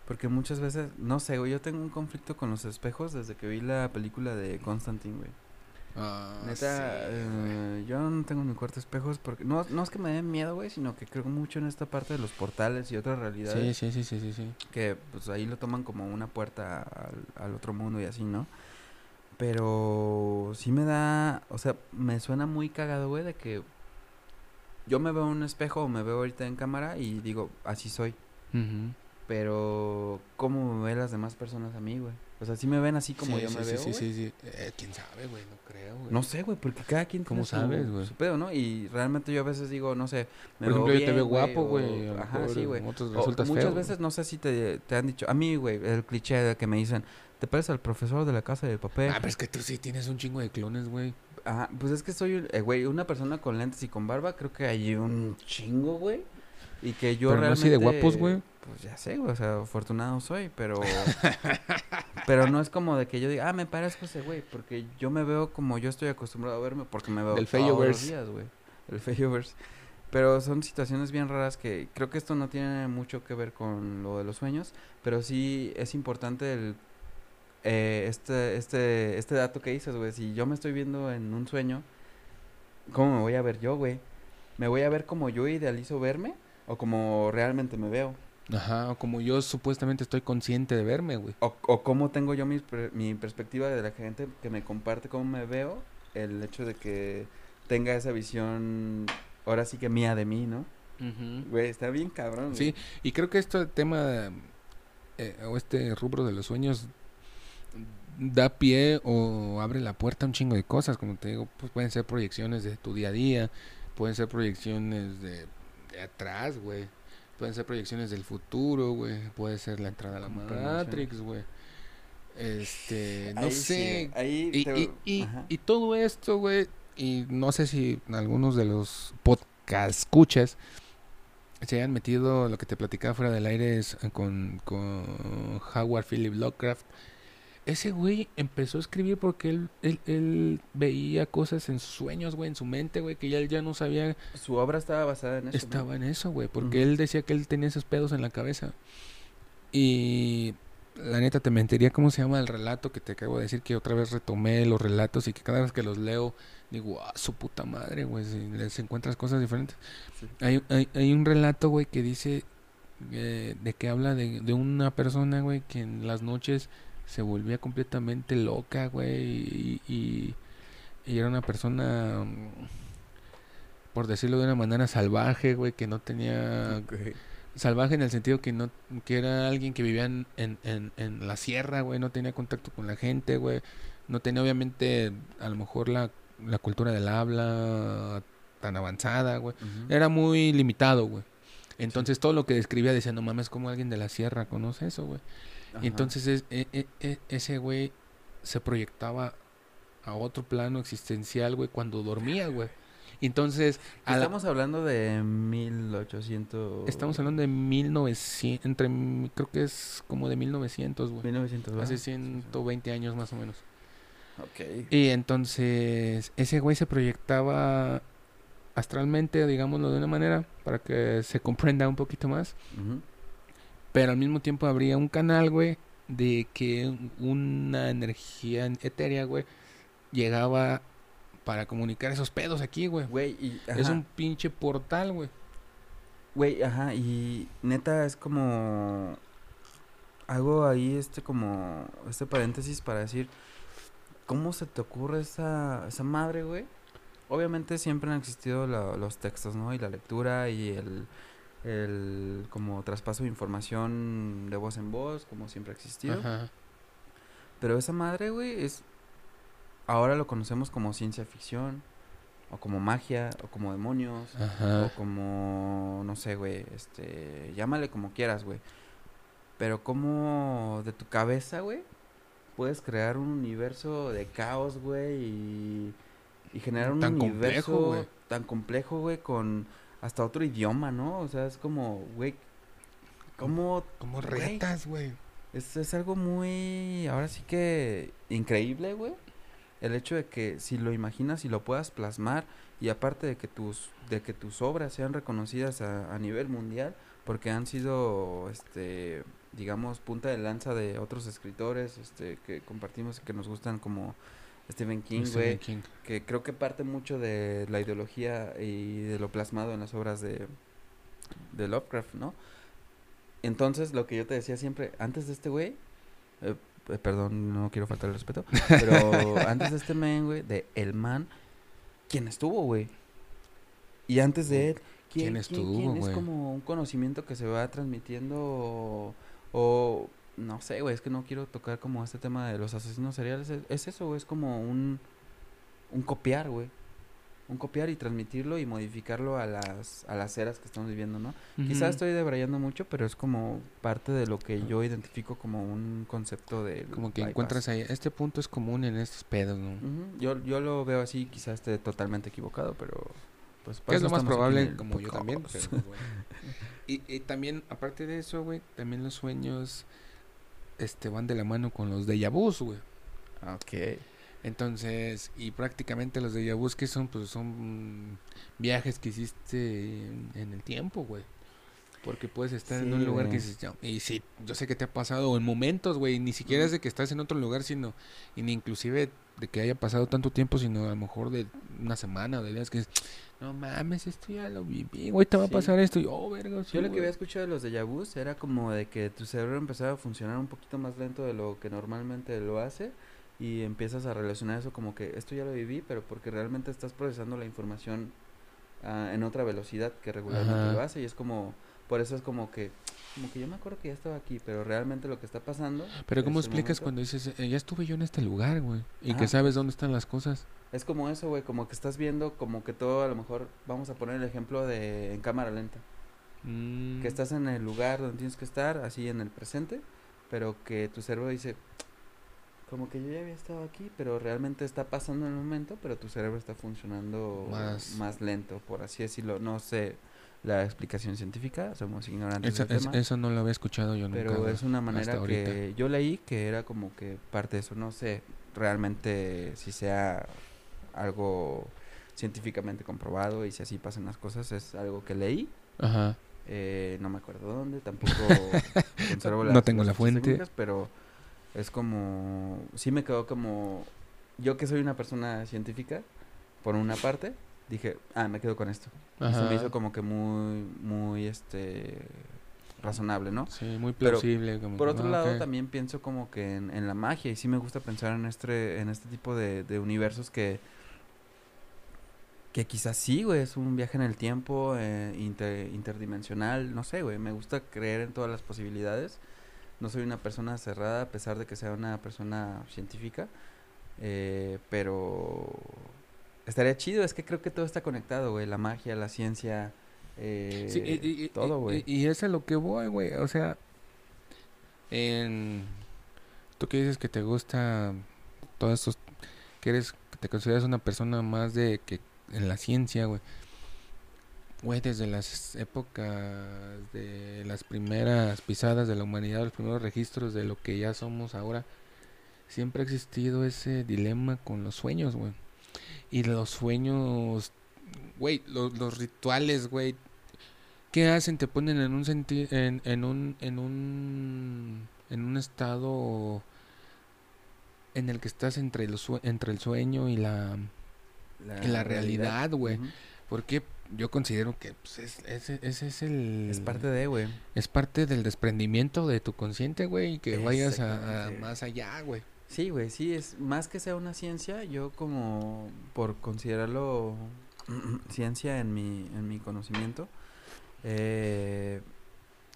S1: Porque muchas veces, no sé, güey, yo tengo un conflicto con los espejos desde que vi la película de Constantine, güey. Ah, Neta, eh, yo no tengo en mi cuarto espejos porque no, no es que me den miedo, güey, sino que creo mucho en esta parte de los portales y otras realidades.
S2: Sí, sí, sí, sí, sí.
S1: Que pues ahí lo toman como una puerta al, al otro mundo y así, ¿no? Pero sí me da, o sea, me suena muy cagado, güey, de que yo me veo en un espejo o me veo ahorita en cámara y digo, así soy. Pero, ¿cómo me ven las demás personas a mí, güey? O sea, si me ven así como yo me veo.
S2: Sí, sí, sí. Eh, ¿Quién sabe, güey? No creo, güey.
S1: No sé, güey, porque cada quien
S2: ¿Cómo sabes, güey?
S1: Su pedo, ¿no? Y realmente yo a veces digo, no sé.
S2: Me Por ejemplo, yo te veo guapo, güey.
S1: Ajá, sí, güey. Muchas veces, no sé si te, te han dicho. A mí, güey, el cliché de que me dicen, ¿te pareces al profesor de la casa del papel?
S2: Ah, pero es que tú sí tienes un chingo de clones, güey.
S1: Ajá, pues es que soy, eh, güey, una persona con lentes y con barba, creo que hay un chingo, güey. Y que yo
S2: pero
S1: realmente...
S2: No así de guapos, güey.
S1: Pues ya sé, güey, o sea, afortunado soy, pero... pero no es como de que yo diga, ah, me parezco ese güey, porque yo me veo como yo estoy acostumbrado a verme, porque me veo
S2: Del todos los
S1: días, güey. El Feyovers. Pero son situaciones bien raras que creo que esto no tiene mucho que ver con lo de los sueños, pero sí es importante el eh, este, este, este dato que dices, güey. Si yo me estoy viendo en un sueño, ¿cómo me voy a ver yo, güey? ¿Me voy a ver como yo idealizo verme o como realmente me veo?
S2: Ajá, o como yo supuestamente estoy consciente de verme, güey.
S1: O, o cómo tengo yo mi, mi perspectiva de la gente que me comparte cómo me veo, el hecho de que tenga esa visión, ahora sí que mía de mí, ¿no? Güey, está bien cabrón.
S2: Sí, y creo que este tema, eh, o este rubro de los sueños, da pie o abre la puerta a un chingo de cosas, como te digo, pues pueden ser proyecciones de tu día a día, pueden ser proyecciones de, de atrás, güey Pueden ser proyecciones del futuro, güey. Puede ser la entrada a la Matrix, güey. Este, no sé. y, y, y, todo esto, güey. Y no sé si algunos de los podcast escuchas se hayan metido lo que te platicaba fuera del aire con, con Howard Philip Lovecraft ese güey empezó a escribir porque él, él, veía cosas en sueños, güey, en su mente, güey, que ya él ya no sabía.
S1: Su obra estaba basada en eso.
S2: Estaba en eso, güey, porque él decía que él tenía esos pedos en la cabeza. Y la neta te mentiría cómo se llama el relato que te acabo de decir, que otra vez retomé los relatos y que cada vez que los leo digo, ah, su puta madre, güey, si les encuentras cosas diferentes. Hay, hay, hay, un relato, güey, que dice eh, de que habla de, de una persona, güey, que en las noches se volvía completamente loca, güey, y, era una persona, por decirlo de una manera, salvaje, güey, que no tenía... Salvaje en el sentido que no que era alguien que vivía en, en, en, la sierra, güey, no tenía contacto con la gente, güey, no tenía obviamente a lo mejor la, la cultura del habla tan avanzada, güey. Era muy limitado, güey. Entonces todo lo que describía decía, no mames, como alguien de la sierra conoce eso, güey. Y entonces es, e, e, e, ese güey se proyectaba a otro plano existencial, güey, cuando dormía, güey. Entonces...
S1: Estamos hablando de 1800...
S2: Estamos hablando de 1900, entre, creo que es como de 1900, güey.
S1: 1900,
S2: Hace 120 años más o menos.
S1: Ok.
S2: Y entonces ese güey se proyectaba astralmente, digámoslo de una manera, para que se comprenda un poquito más. Pero al mismo tiempo habría un canal, güey, de que una energía etérea, güey, llegaba para comunicar esos pedos aquí, güey.
S1: Güey, y...
S2: Es un pinche portal, güey.
S1: Güey, ajá, y neta es como... Hago ahí este como... Este paréntesis para decir... ¿Cómo se te ocurre esa, esa madre, güey? Obviamente siempre han existido la- los textos, ¿no? Y la lectura y el... El como traspaso de información de voz en voz, como siempre ha existido.
S2: Ajá.
S1: Pero esa madre, güey, es... Ahora lo conocemos como ciencia ficción, o como magia, o como demonios,
S2: Ajá.
S1: o como, no sé, güey, este, llámale como quieras, güey. Pero como de tu cabeza, güey, puedes crear un universo de caos, güey, y, y generar un
S2: Tan
S1: universo
S2: complejo,
S1: tan complejo, güey, con hasta otro idioma, ¿no? O sea, es como, güey, ¿cómo
S2: Como retas, güey.
S1: es, es algo muy, ahora sí que increíble, güey. El hecho de que si lo imaginas y lo puedas plasmar y aparte de que tus, de que tus obras sean reconocidas a, a nivel mundial, porque han sido, este, digamos, punta de lanza de otros escritores, este, que compartimos y que nos gustan como Stephen King, güey, que creo que parte mucho de la ideología y de lo plasmado en las obras de, de Lovecraft, ¿no? Entonces, lo que yo te decía siempre, antes de este güey, eh, eh, perdón, no quiero faltar el respeto, pero antes de este men, güey, de El Man, ¿quién estuvo, güey? Y antes de él, ¿quién,
S2: ¿Quién
S1: quién-
S2: estuvo,
S1: quién es
S2: güey?
S1: como un conocimiento que se va transmitiendo o, o no sé, güey, es que no quiero tocar como este tema de los asesinos seriales, es, es eso, güey, es como un, un copiar, güey. Un copiar y transmitirlo y modificarlo a las, a las eras que estamos viviendo, ¿no? Quizás estoy debrayando mucho, pero es como parte de lo que yo identifico como un concepto de...
S2: Como que encuentras ahí. Este punto es común en estos pedos, ¿no?
S1: yo, yo lo veo así, quizás esté totalmente equivocado, pero... Pues
S2: Que es lo más probable, como yo también. pero bueno. y, y también, aparte de eso, güey, también los sueños este, van de la mano con los déjà vus, güey.
S1: Ok.
S2: Entonces, y prácticamente los déjà vus que son, pues son viajes que hiciste en, en el tiempo, güey. Porque puedes estar en un lugar que dices, y sí, yo sé que te ha pasado, o en momentos, güey, ni siquiera es de que estás en otro lugar, sino, y ni inclusive de que haya pasado tanto tiempo, sino a lo mejor de una semana o de días que dices, no mames, esto ya lo viví, güey, te va
S1: Sí.
S2: a pasar esto, y oh, verga, sí,
S1: Yo lo que
S2: güey".
S1: había escuchado de los déjà vus era como de que tu cerebro empezaba a funcionar un poquito más lento de lo que normalmente lo hace y empiezas a relacionar eso como que esto ya lo viví, pero porque realmente estás procesando la información ah, en otra velocidad que regularmente
S2: Ajá.
S1: lo hace y es como, por eso es como que, como que yo me acuerdo que ya estaba aquí, pero realmente lo que está pasando
S2: Pero ¿cómo explicas
S1: momento-
S2: cuando dices, "Eh, ya estuve yo en este lugar, güey? Y que sabes dónde están las cosas.
S1: Es como eso, güey, como que estás viendo como que todo a lo mejor, vamos a poner el ejemplo de en cámara lenta.
S2: Mm.
S1: que estás en el lugar donde tienes que estar, así en el presente, pero que tu cerebro dice, como que yo ya había estado aquí, pero realmente está pasando en el momento, pero tu cerebro está funcionando
S2: Más.
S1: más, lento, por así decirlo. No sé la explicación científica, somos ignorantes
S2: Eso,
S1: del
S2: es-
S1: tema,
S2: eso no lo había escuchado yo nunca.
S1: pero es una manera
S2: ahorita.
S1: que yo leí que era como que parte de eso. No sé realmente si sea algo científicamente comprobado y si así pasan las cosas, es algo que leí.
S2: Ajá.
S1: Eh, no me acuerdo dónde, tampoco conservo
S2: No tengo la fuente.
S1: pero es como, sí me quedó como, yo que soy una persona científica, por una parte, dije, ah, me quedo con esto. Y se me hizo como que muy, muy, este, razonable, ¿no?
S2: Sí, muy
S1: Pero,
S2: plausible. como
S1: Por
S2: que,
S1: otro
S2: ah,
S1: lado,
S2: ok.
S1: también pienso como que en, en la magia, y sí me gusta pensar en este, en este tipo de, de universos que, que quizás sí, güey, es un viaje en el tiempo, eh, inter- interdimensional, no sé, güey, me gusta creer en todas las posibilidades. No soy una persona cerrada, a pesar de que sea una persona científica, eh, pero estaría chido, es que creo que todo está conectado, güey, la magia, la ciencia, eh,
S2: Sí, y, y- y-
S1: todo,
S2: y-
S1: güey.
S2: Y, es a lo que voy, güey. O sea, en... Tú que dices que te gusta todos estos... Que eres... Que te consideras una persona más de... que En la ciencia, güey. Güey, desde las épocas de las primeras pisadas de la humanidad, los primeros registros de lo que ya somos ahora, siempre ha existido ese dilema con los sueños, güey. Y los sueños, güey, los, los rituales, güey, ¿qué hacen? Te ponen en un senti en, en un en un en un estado en el que estás entre sue- entre el sueño y la la, realidad, güey. Porque yo considero que pues, ese es, el...
S1: Es parte de, güey.
S2: Es parte del desprendimiento de tu consciente, güey, y que vayas a, más allá, güey.
S1: Sí, güey, sí, es más que sea una ciencia, yo como por considerarlo ciencia en mi, en mi conocimiento, eh,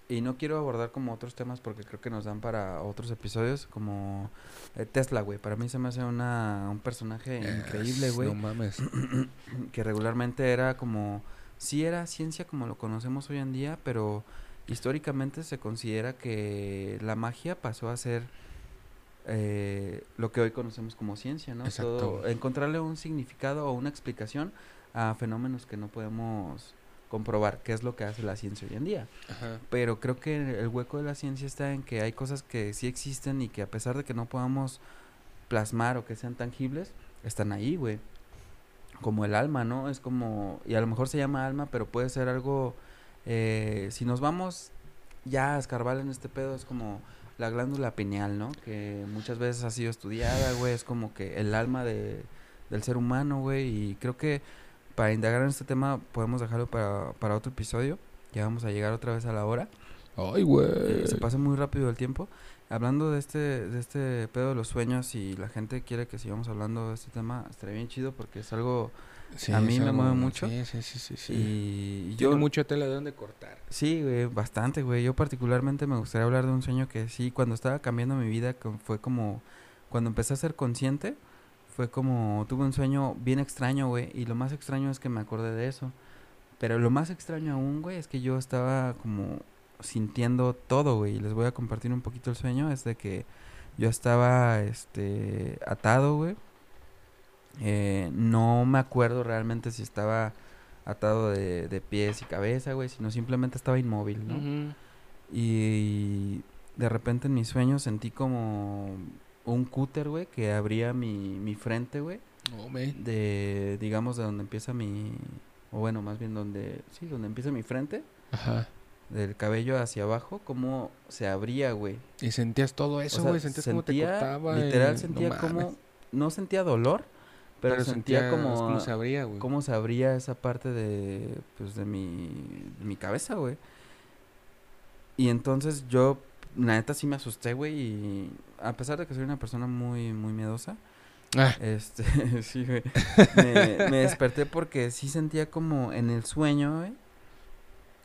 S1: y no quiero abordar como otros temas porque creo que nos dan para otros episodios, como eh, Tesla, güey. Para mí se me hace una, un personaje increíble, güey.
S2: No mames.
S1: que regularmente era como, sí era ciencia como lo conocemos hoy en día, pero históricamente se considera que la magia pasó a ser eh, lo que hoy conocemos como ciencia, ¿no? Exacto. encontrarle un significado o una explicación a fenómenos que no podemos comprobar qué es lo que hace la ciencia hoy en día. Pero creo que el hueco de la ciencia está en que hay cosas que sí existen y que a pesar de que no podamos plasmar o que sean tangibles, están ahí, güey. Como el alma, ¿no? Es como, y a lo mejor se llama alma, pero puede ser algo, eh, si nos vamos ya a escarbar en este pedo, es como la glándula pineal, ¿no? Que muchas veces ha sido estudiada, güey, es como que el alma de, del ser humano, güey, y creo que para indagar en este tema podemos dejarlo para, para otro episodio. Ya vamos a llegar otra vez a la hora.
S2: Ay, güey.
S1: se pasa muy rápido el tiempo. Hablando de este, de este pedo de los sueños y la gente quiere que sigamos hablando de este tema, estaría bien chido porque es algo... a mí me mueve mucho.
S2: Sí, sí, sí, sí.
S1: Y,
S2: yo... Tiene mucha tela de donde cortar.
S1: Sí, güey, bastante, güey. Yo particularmente me gustaría hablar de un sueño que sí, cuando estaba cambiando mi vida, fue como... Cuando empecé a ser consciente, fue como, tuve un sueño bien extraño, güey, y lo más extraño es que me acordé de eso. Pero lo más extraño aún, güey, es que yo estaba como sintiendo todo, güey, y les voy a compartir un poquito el sueño, es de que yo estaba, este, atado, güey. Eh, no me acuerdo realmente si estaba atado de, de pies y cabeza, güey, sino simplemente estaba inmóvil, ¿no? Y de repente en mis sueños sentí como un cúter, güey, que abría mi, mi frente, güey.
S2: Oh,
S1: de, digamos, de donde empieza mi, o bueno, más bien donde, sí, donde empieza mi frente.
S2: Ajá.
S1: Del cabello hacia abajo, cómo se abría, güey.
S2: ¿Y sentías todo eso, güey? ¿Sentías cómo te cortaba?
S1: Literal sentía como, no sentía dolor, pero, sentía como...
S2: Cómo se abría, güey.
S1: Cómo se abría esa parte de, pues, de mi, de mi cabeza, güey. Y entonces yo la neta sí me asusté, güey, y a pesar de que soy una persona muy, muy miedosa, ah. este, sí, güey, me, desperté porque sí sentía como en el sueño, güey,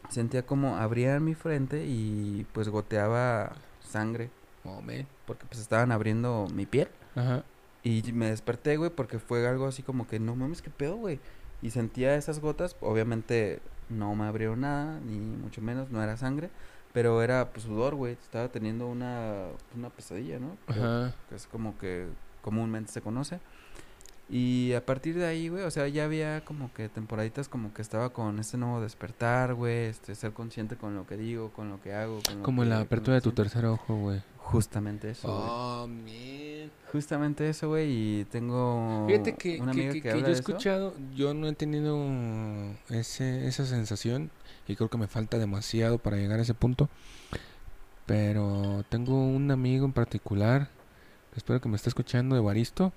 S1: sentía como abría mi frente y pues goteaba sangre.
S2: Oh,
S1: Porque pues estaban abriendo mi piel.
S2: Ajá.
S1: Y me desperté, güey, porque fue algo así como que, no mames, qué pedo, güey. Y sentía esas gotas, obviamente no me abrió nada, ni mucho menos, no era sangre. Pero era pues sudor, güey. Estaba teniendo una, una pesadilla, ¿no?
S2: Ajá.
S1: Que es como que comúnmente se conoce. Y a partir de ahí, güey, o sea, ya había como que temporaditas como que estaba con este nuevo despertar, güey, este, ser consciente con lo que digo, con lo que hago.
S2: como la apertura de tu tercer ojo, güey.
S1: Justamente eso.
S2: Oh, man.
S1: Justamente eso, güey, y tengo
S2: Fíjate que, una amiga que, que, yo he escuchado, yo no he tenido ese, esa sensación y creo que me falta demasiado para llegar a ese punto. Pero tengo un amigo en particular, espero que me esté escuchando, Evaristo,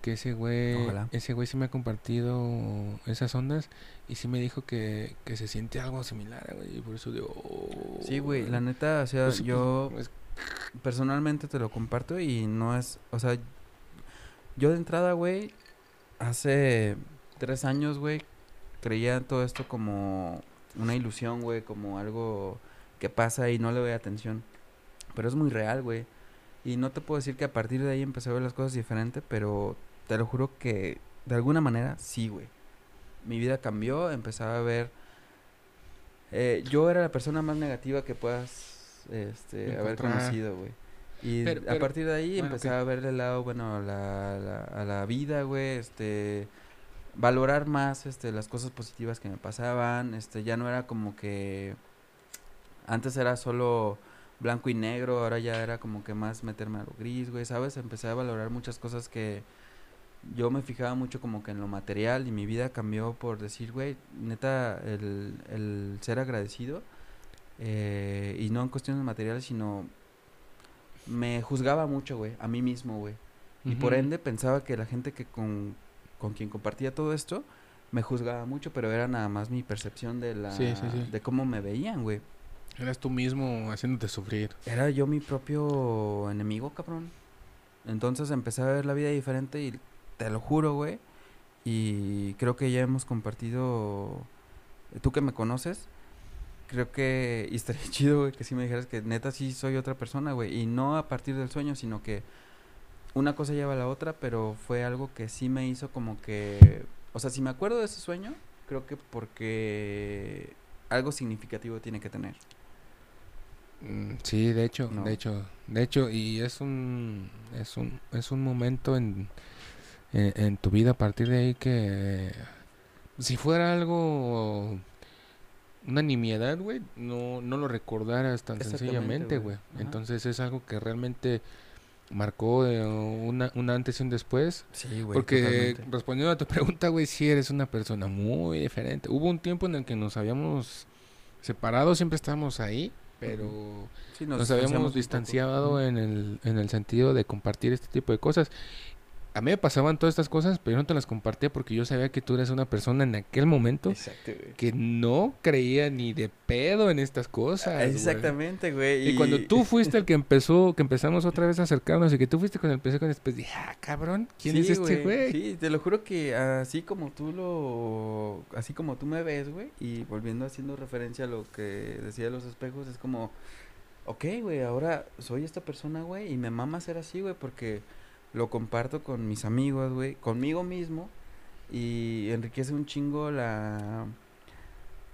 S2: que ese güey, ese güey sí me ha compartido esas ondas y sí me dijo que, que se siente algo similar, güey, y por eso digo...
S1: sí, güey, la neta, o sea, pues yo pues, personalmente te lo comparto y no es, o sea, yo de entrada, güey, hace tres años, güey, creía todo esto como una ilusión, güey, como algo que pasa y no le doy atención. Pero es muy real, güey. Y no te puedo decir que a partir de ahí empecé a ver las cosas diferente, pero te lo juro que de alguna manera sí, güey. Mi vida cambió, empezaba a ver... Eh, yo era la persona más negativa que puedas este, haber conocido, güey. Y a partir de ahí empecé a ver el lado, bueno, la, la, a la vida, güey, este valorar más este las cosas positivas que me pasaban, este ya no era como que antes era solo blanco y negro, ahora ya era como que más meterme a lo gris, güey, ¿sabes? Empecé a valorar muchas cosas que yo me fijaba mucho como que en lo material y mi vida cambió por decir, güey, neta, el, el ser agradecido eh, y no en cuestiones materiales, sino me juzgaba mucho, güey, a mí mismo, güey. Y por ende pensaba que la gente que con con quien compartía todo esto, me juzgaba mucho, pero era nada más mi percepción de la
S2: Sí, sí, sí.
S1: de cómo me veían, güey.
S2: Eras tú mismo haciéndote sufrir.
S1: Era yo mi propio enemigo, cabrón. Entonces empecé a ver la vida diferente y te lo juro, güey. Y creo que ya hemos compartido, tú que me conoces, creo que, y estaría chido, güey, que si me dijeras que neta sí soy otra persona, güey. Y no a partir del sueño, sino que una cosa lleva a la otra, pero fue algo que sí me hizo como que, o sea, si me acuerdo de ese sueño, creo que porque algo significativo tiene que tener.
S2: Mm, Sí, de hecho,
S1: No.
S2: de hecho, de hecho, y es un, es un, es un momento en, en, en tu vida a partir de ahí que si fuera algo, una nimiedad, güey, no, no lo recordaras tan sencillamente,
S1: güey.
S2: Entonces es algo que realmente marcó eh, una, un antes y un después.
S1: Sí, güey.
S2: Porque
S1: totalmente.
S2: respondiendo a tu pregunta, güey, sí eres una persona muy diferente. Hubo un tiempo en el que nos habíamos separado, siempre estábamos ahí, pero
S1: Sí,
S2: nos,
S1: distanciamos
S2: habíamos distanciado en el, en el sentido de compartir este tipo de cosas. A mí me pasaban todas estas cosas, pero yo no te las compartía porque yo sabía que tú eres una persona en aquel momento
S1: Exacto,
S2: que no creía ni de pedo en estas cosas.
S1: Exactamente, güey.
S2: Y cuando tú fuiste el que empezó, que empezamos otra vez a acercarnos y que tú fuiste con el PC con después dije, ah, cabrón, ¿quién
S1: Sí,
S2: es este güey?
S1: Sí, te lo juro que así como tú lo, así como tú me ves, güey, y volviendo haciendo referencia a lo que decía de los espejos, es como, ok, güey, ahora soy esta persona, güey, y me mama ser así, güey, porque lo comparto con mis amigos, güey, conmigo mismo, y enriquece un chingo la,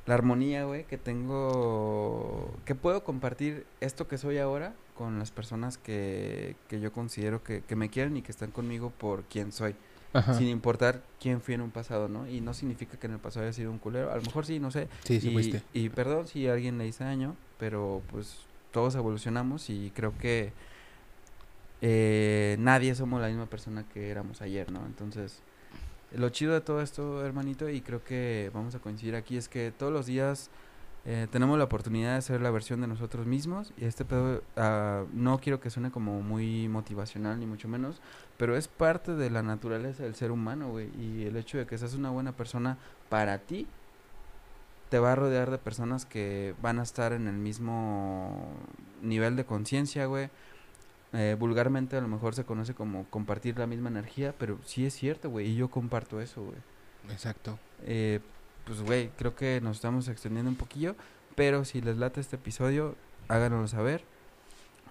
S1: la armonía, güey, que tengo, que puedo compartir esto que soy ahora con las personas que, que yo considero que, que me quieren y que están conmigo por quien soy,
S2: Ajá.
S1: sin importar quién fui en un pasado, ¿no? Y no significa que en el pasado haya sido un culero, a lo mejor sí, no sé,
S2: Sí, sí
S1: y,
S2: fuiste.
S1: y perdón si a alguien le hice daño, pero pues todos evolucionamos y creo que eh, nadie somos la misma persona que éramos ayer, ¿no? Entonces, lo chido de todo esto, hermanito, y creo que vamos a coincidir aquí, es que todos los días eh, tenemos la oportunidad de ser la versión de nosotros mismos y este pedo ah, no quiero que suene como muy motivacional ni mucho menos, pero es parte de la naturaleza del ser humano, güey, y el hecho de que seas una buena persona para ti te va a rodear de personas que van a estar en el mismo nivel de conciencia, güey. Eh, vulgarmente a lo mejor se conoce como compartir la misma energía, pero sí es cierto, güey, y yo comparto eso, güey.
S2: Exacto.
S1: Eh, pues, güey, creo que nos estamos extendiendo un poquillo, pero si les late este episodio, háganoslo saber.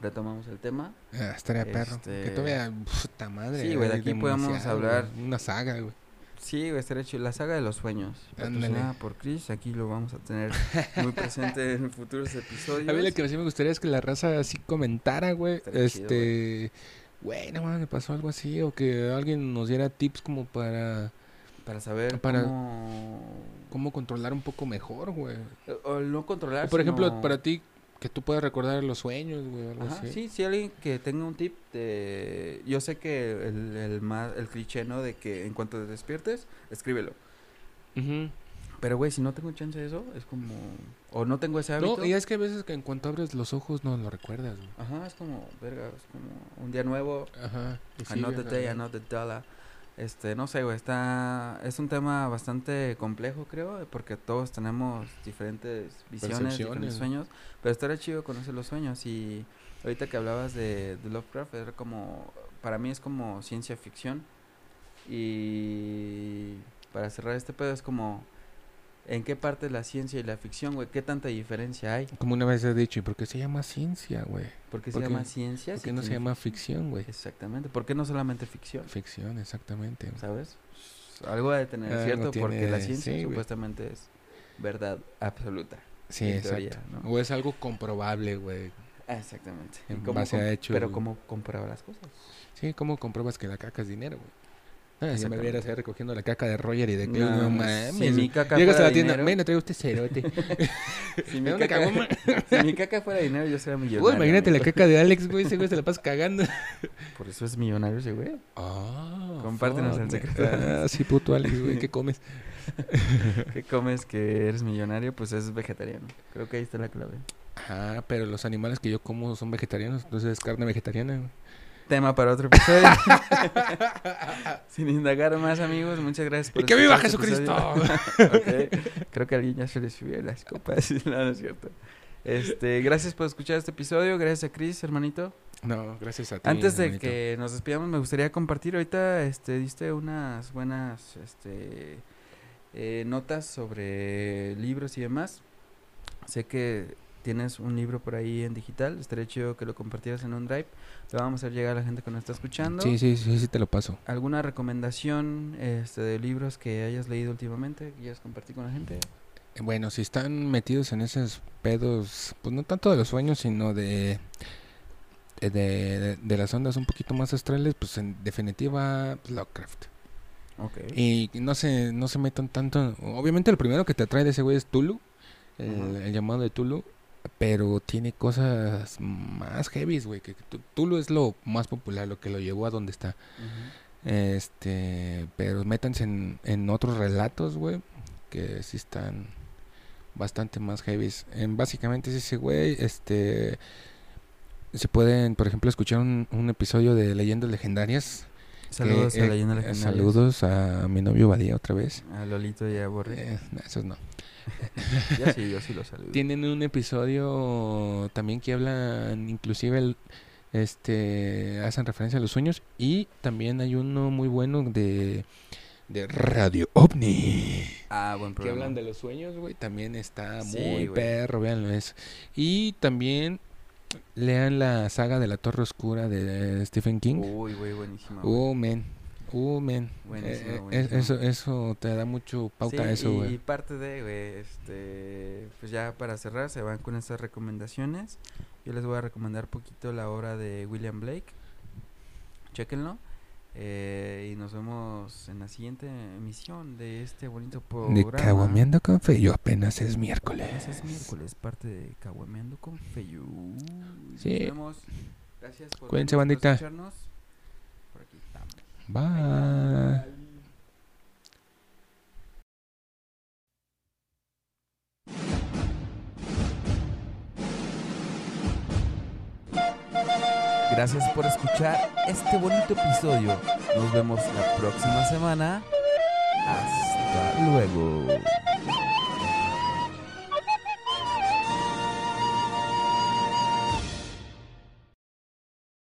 S1: Retomamos el tema.
S2: Ah, estaría perro. Que
S1: Este-
S2: todavía, puta madre.
S1: Sí, güey, de aquí podemos hablar.
S2: Una saga, güey.
S1: Sí, güey, estaría chido. La saga de los sueños. Patrocinada por Chris. Aquí lo vamos a tener muy presente en futuros episodios.
S2: A mí lo que sí me gustaría es que la raza así comentara, güey.
S1: Estaría
S2: Este. Güey, no mames, me pasó algo así. O que alguien nos diera tips como para.
S1: Para saber
S2: Para-
S1: cómo...
S2: Cómo controlar un poco mejor, güey.
S1: O, o no controlar,
S2: O por ejemplo,
S1: sino-
S2: para ti, que tú puedas recordar los sueños, güey, o algo
S1: Ajá,
S2: así.
S1: sí, si alguien que tenga un tip de... Yo sé que el, el, más, el cliché, ¿no? De que en cuanto te despiertes, escríbelo.
S2: Ujú.
S1: Pero, güey, si no tengo chance de eso, es como... O no tengo ese hábito.
S2: No, y es que a veces que en cuanto abres los ojos no lo recuerdas, güey.
S1: Ajá, es como, verga, es como un día nuevo.
S2: Ajá. y
S1: Another
S2: sigues,
S1: Este, no sé, güey, está... Es un tema bastante complejo, creo, porque todos tenemos diferentes visiones, diferentes sueños. Pero estaría chido conocer los sueños y... Ahorita que hablabas de, de Lovecraft, era como... Para mí es como ciencia ficción. Y... Para cerrar este pedo es como... ¿En qué parte la ciencia y la ficción, güey? ¿Qué tanta diferencia hay?
S2: Como una vez he dicho, ¿y por qué se llama ciencia, güey?
S1: ¿Por qué se
S2: ¿Por
S1: llama ciencia?
S2: ¿Por qué no se
S1: tiene
S2: llama
S1: fic-
S2: ficción, güey?
S1: Exactamente. ¿Por qué no solamente ficción?
S2: Ficción, exactamente. güey.
S1: ¿Sabes? Algo de tener
S2: Algo
S1: cierto porque la
S2: tiene,
S1: ciencia
S2: sí,
S1: supuestamente es verdad absoluta.
S2: Sí, exacto.
S1: teoría, ¿no?
S2: O es algo comprobable, güey.
S1: Ah, Exactamente.
S2: En
S1: ¿Y cómo
S2: base a hechos,
S1: Pero. ¿cómo comprueba las cosas?
S2: Sí, ¿cómo compruebas que la caca es dinero, güey? Ah, si me
S1: Exactamente.
S2: vieras ahí recogiendo la caca de Roger y de Cleo, no, mames.
S1: si mi caca
S2: Llegas a la tienda,
S1: dinero-
S2: ven, le traigo este cerote.
S1: Si mi,
S2: ¿Me
S1: caca, si mi caca fuera dinero, yo sería millonario.
S2: Uy, imagínate la caca de Alex, güey. Ese güey se la pasa cagando.
S1: Por eso es millonario ese güey.
S2: Ah,
S1: Compártenos el
S2: fuck,
S1: secreto.
S2: Ah, sí, puto Alex, güey. ¿Qué comes?
S1: ¿Qué comes que eres millonario? Pues es vegetariano. Creo que ahí está la clave.
S2: Ah, pero los animales que yo como son vegetarianos, entonces es carne vegetariana. güey.
S1: Tema para otro episodio. Sin indagar más, amigos, muchas gracias
S2: por ¡Y que viva
S1: este
S2: Jesucristo!
S1: okay. Creo que alguien ya se le subió las copas. no, no es cierto. Este, gracias por escuchar este episodio. Gracias a Chris, hermanito.
S2: No, gracias a ti.
S1: Antes de que nos despidamos, me gustaría compartir. Ahorita este, diste unas buenas este, eh, notas sobre libros y demás. Sé que tienes un libro por ahí en digital. Estaría chido que lo compartieras en un drive. Lo vamos a hacer llegar a la gente que nos está escuchando.
S2: Sí, sí, sí, sí, te lo paso.
S1: ¿Alguna recomendación este, de libros que hayas leído últimamente que quieras compartir con la gente?
S2: Bueno, si están metidos en esos pedos, pues no tanto de los sueños, sino de de, de, las ondas un poquito más astrales, pues en definitiva Lovecraft. Y no se, no se metan tanto. Obviamente, lo primero que te atrae de ese güey es Tulu, el, llamado de Tulu, pero tiene cosas más heavies, güey. Que Tulu es lo más popular, lo que lo llevó a donde está. Este, pero métanse en, en otros relatos, güey, que sí están bastante más heavies. En, básicamente es ese güey, este se pueden, por ejemplo, escuchar un, un episodio de Leyendas Legendarias.
S1: Saludos a
S2: eh,
S1: Leyendas Legendarias.
S2: Saludos a mi novio Badía otra vez.
S1: A Lolito y a Borre.
S2: Eh, esos no.
S1: yo sí, yo sí los saludo.
S2: Tienen un episodio también que hablan, inclusive el, este hacen referencia a los sueños y también hay uno muy bueno de de Radio OVNI.
S1: Ah, buen
S2: programa. Que hablan de los sueños, güey. También está muy perro, véanlo eso. Y también lean la saga de la Torre Oscura de Stephen King.
S1: Uy, güey, buenísima.
S2: Eh, eh, eso, eso te da mucho pauta eso, güey.
S1: Y parte de, güey, este, pues ya para cerrar, se van con estas recomendaciones. Yo les voy a recomendar poquito la obra de William Blake. Chequenlo. Eh, y nos vemos en la siguiente emisión de este bonito programa.
S2: De Caguameando con Feyo, apenas es miércoles.
S1: es miércoles, parte de Caguameando con Feyo.
S2: Sí.
S1: Nos vemos. Gracias por,
S2: Cuídense, bandita.
S1: escucharnos. Por aquí estamos.
S2: Bye.
S1: Gracias por escuchar este bonito episodio. Nos vemos la próxima semana. Hasta luego.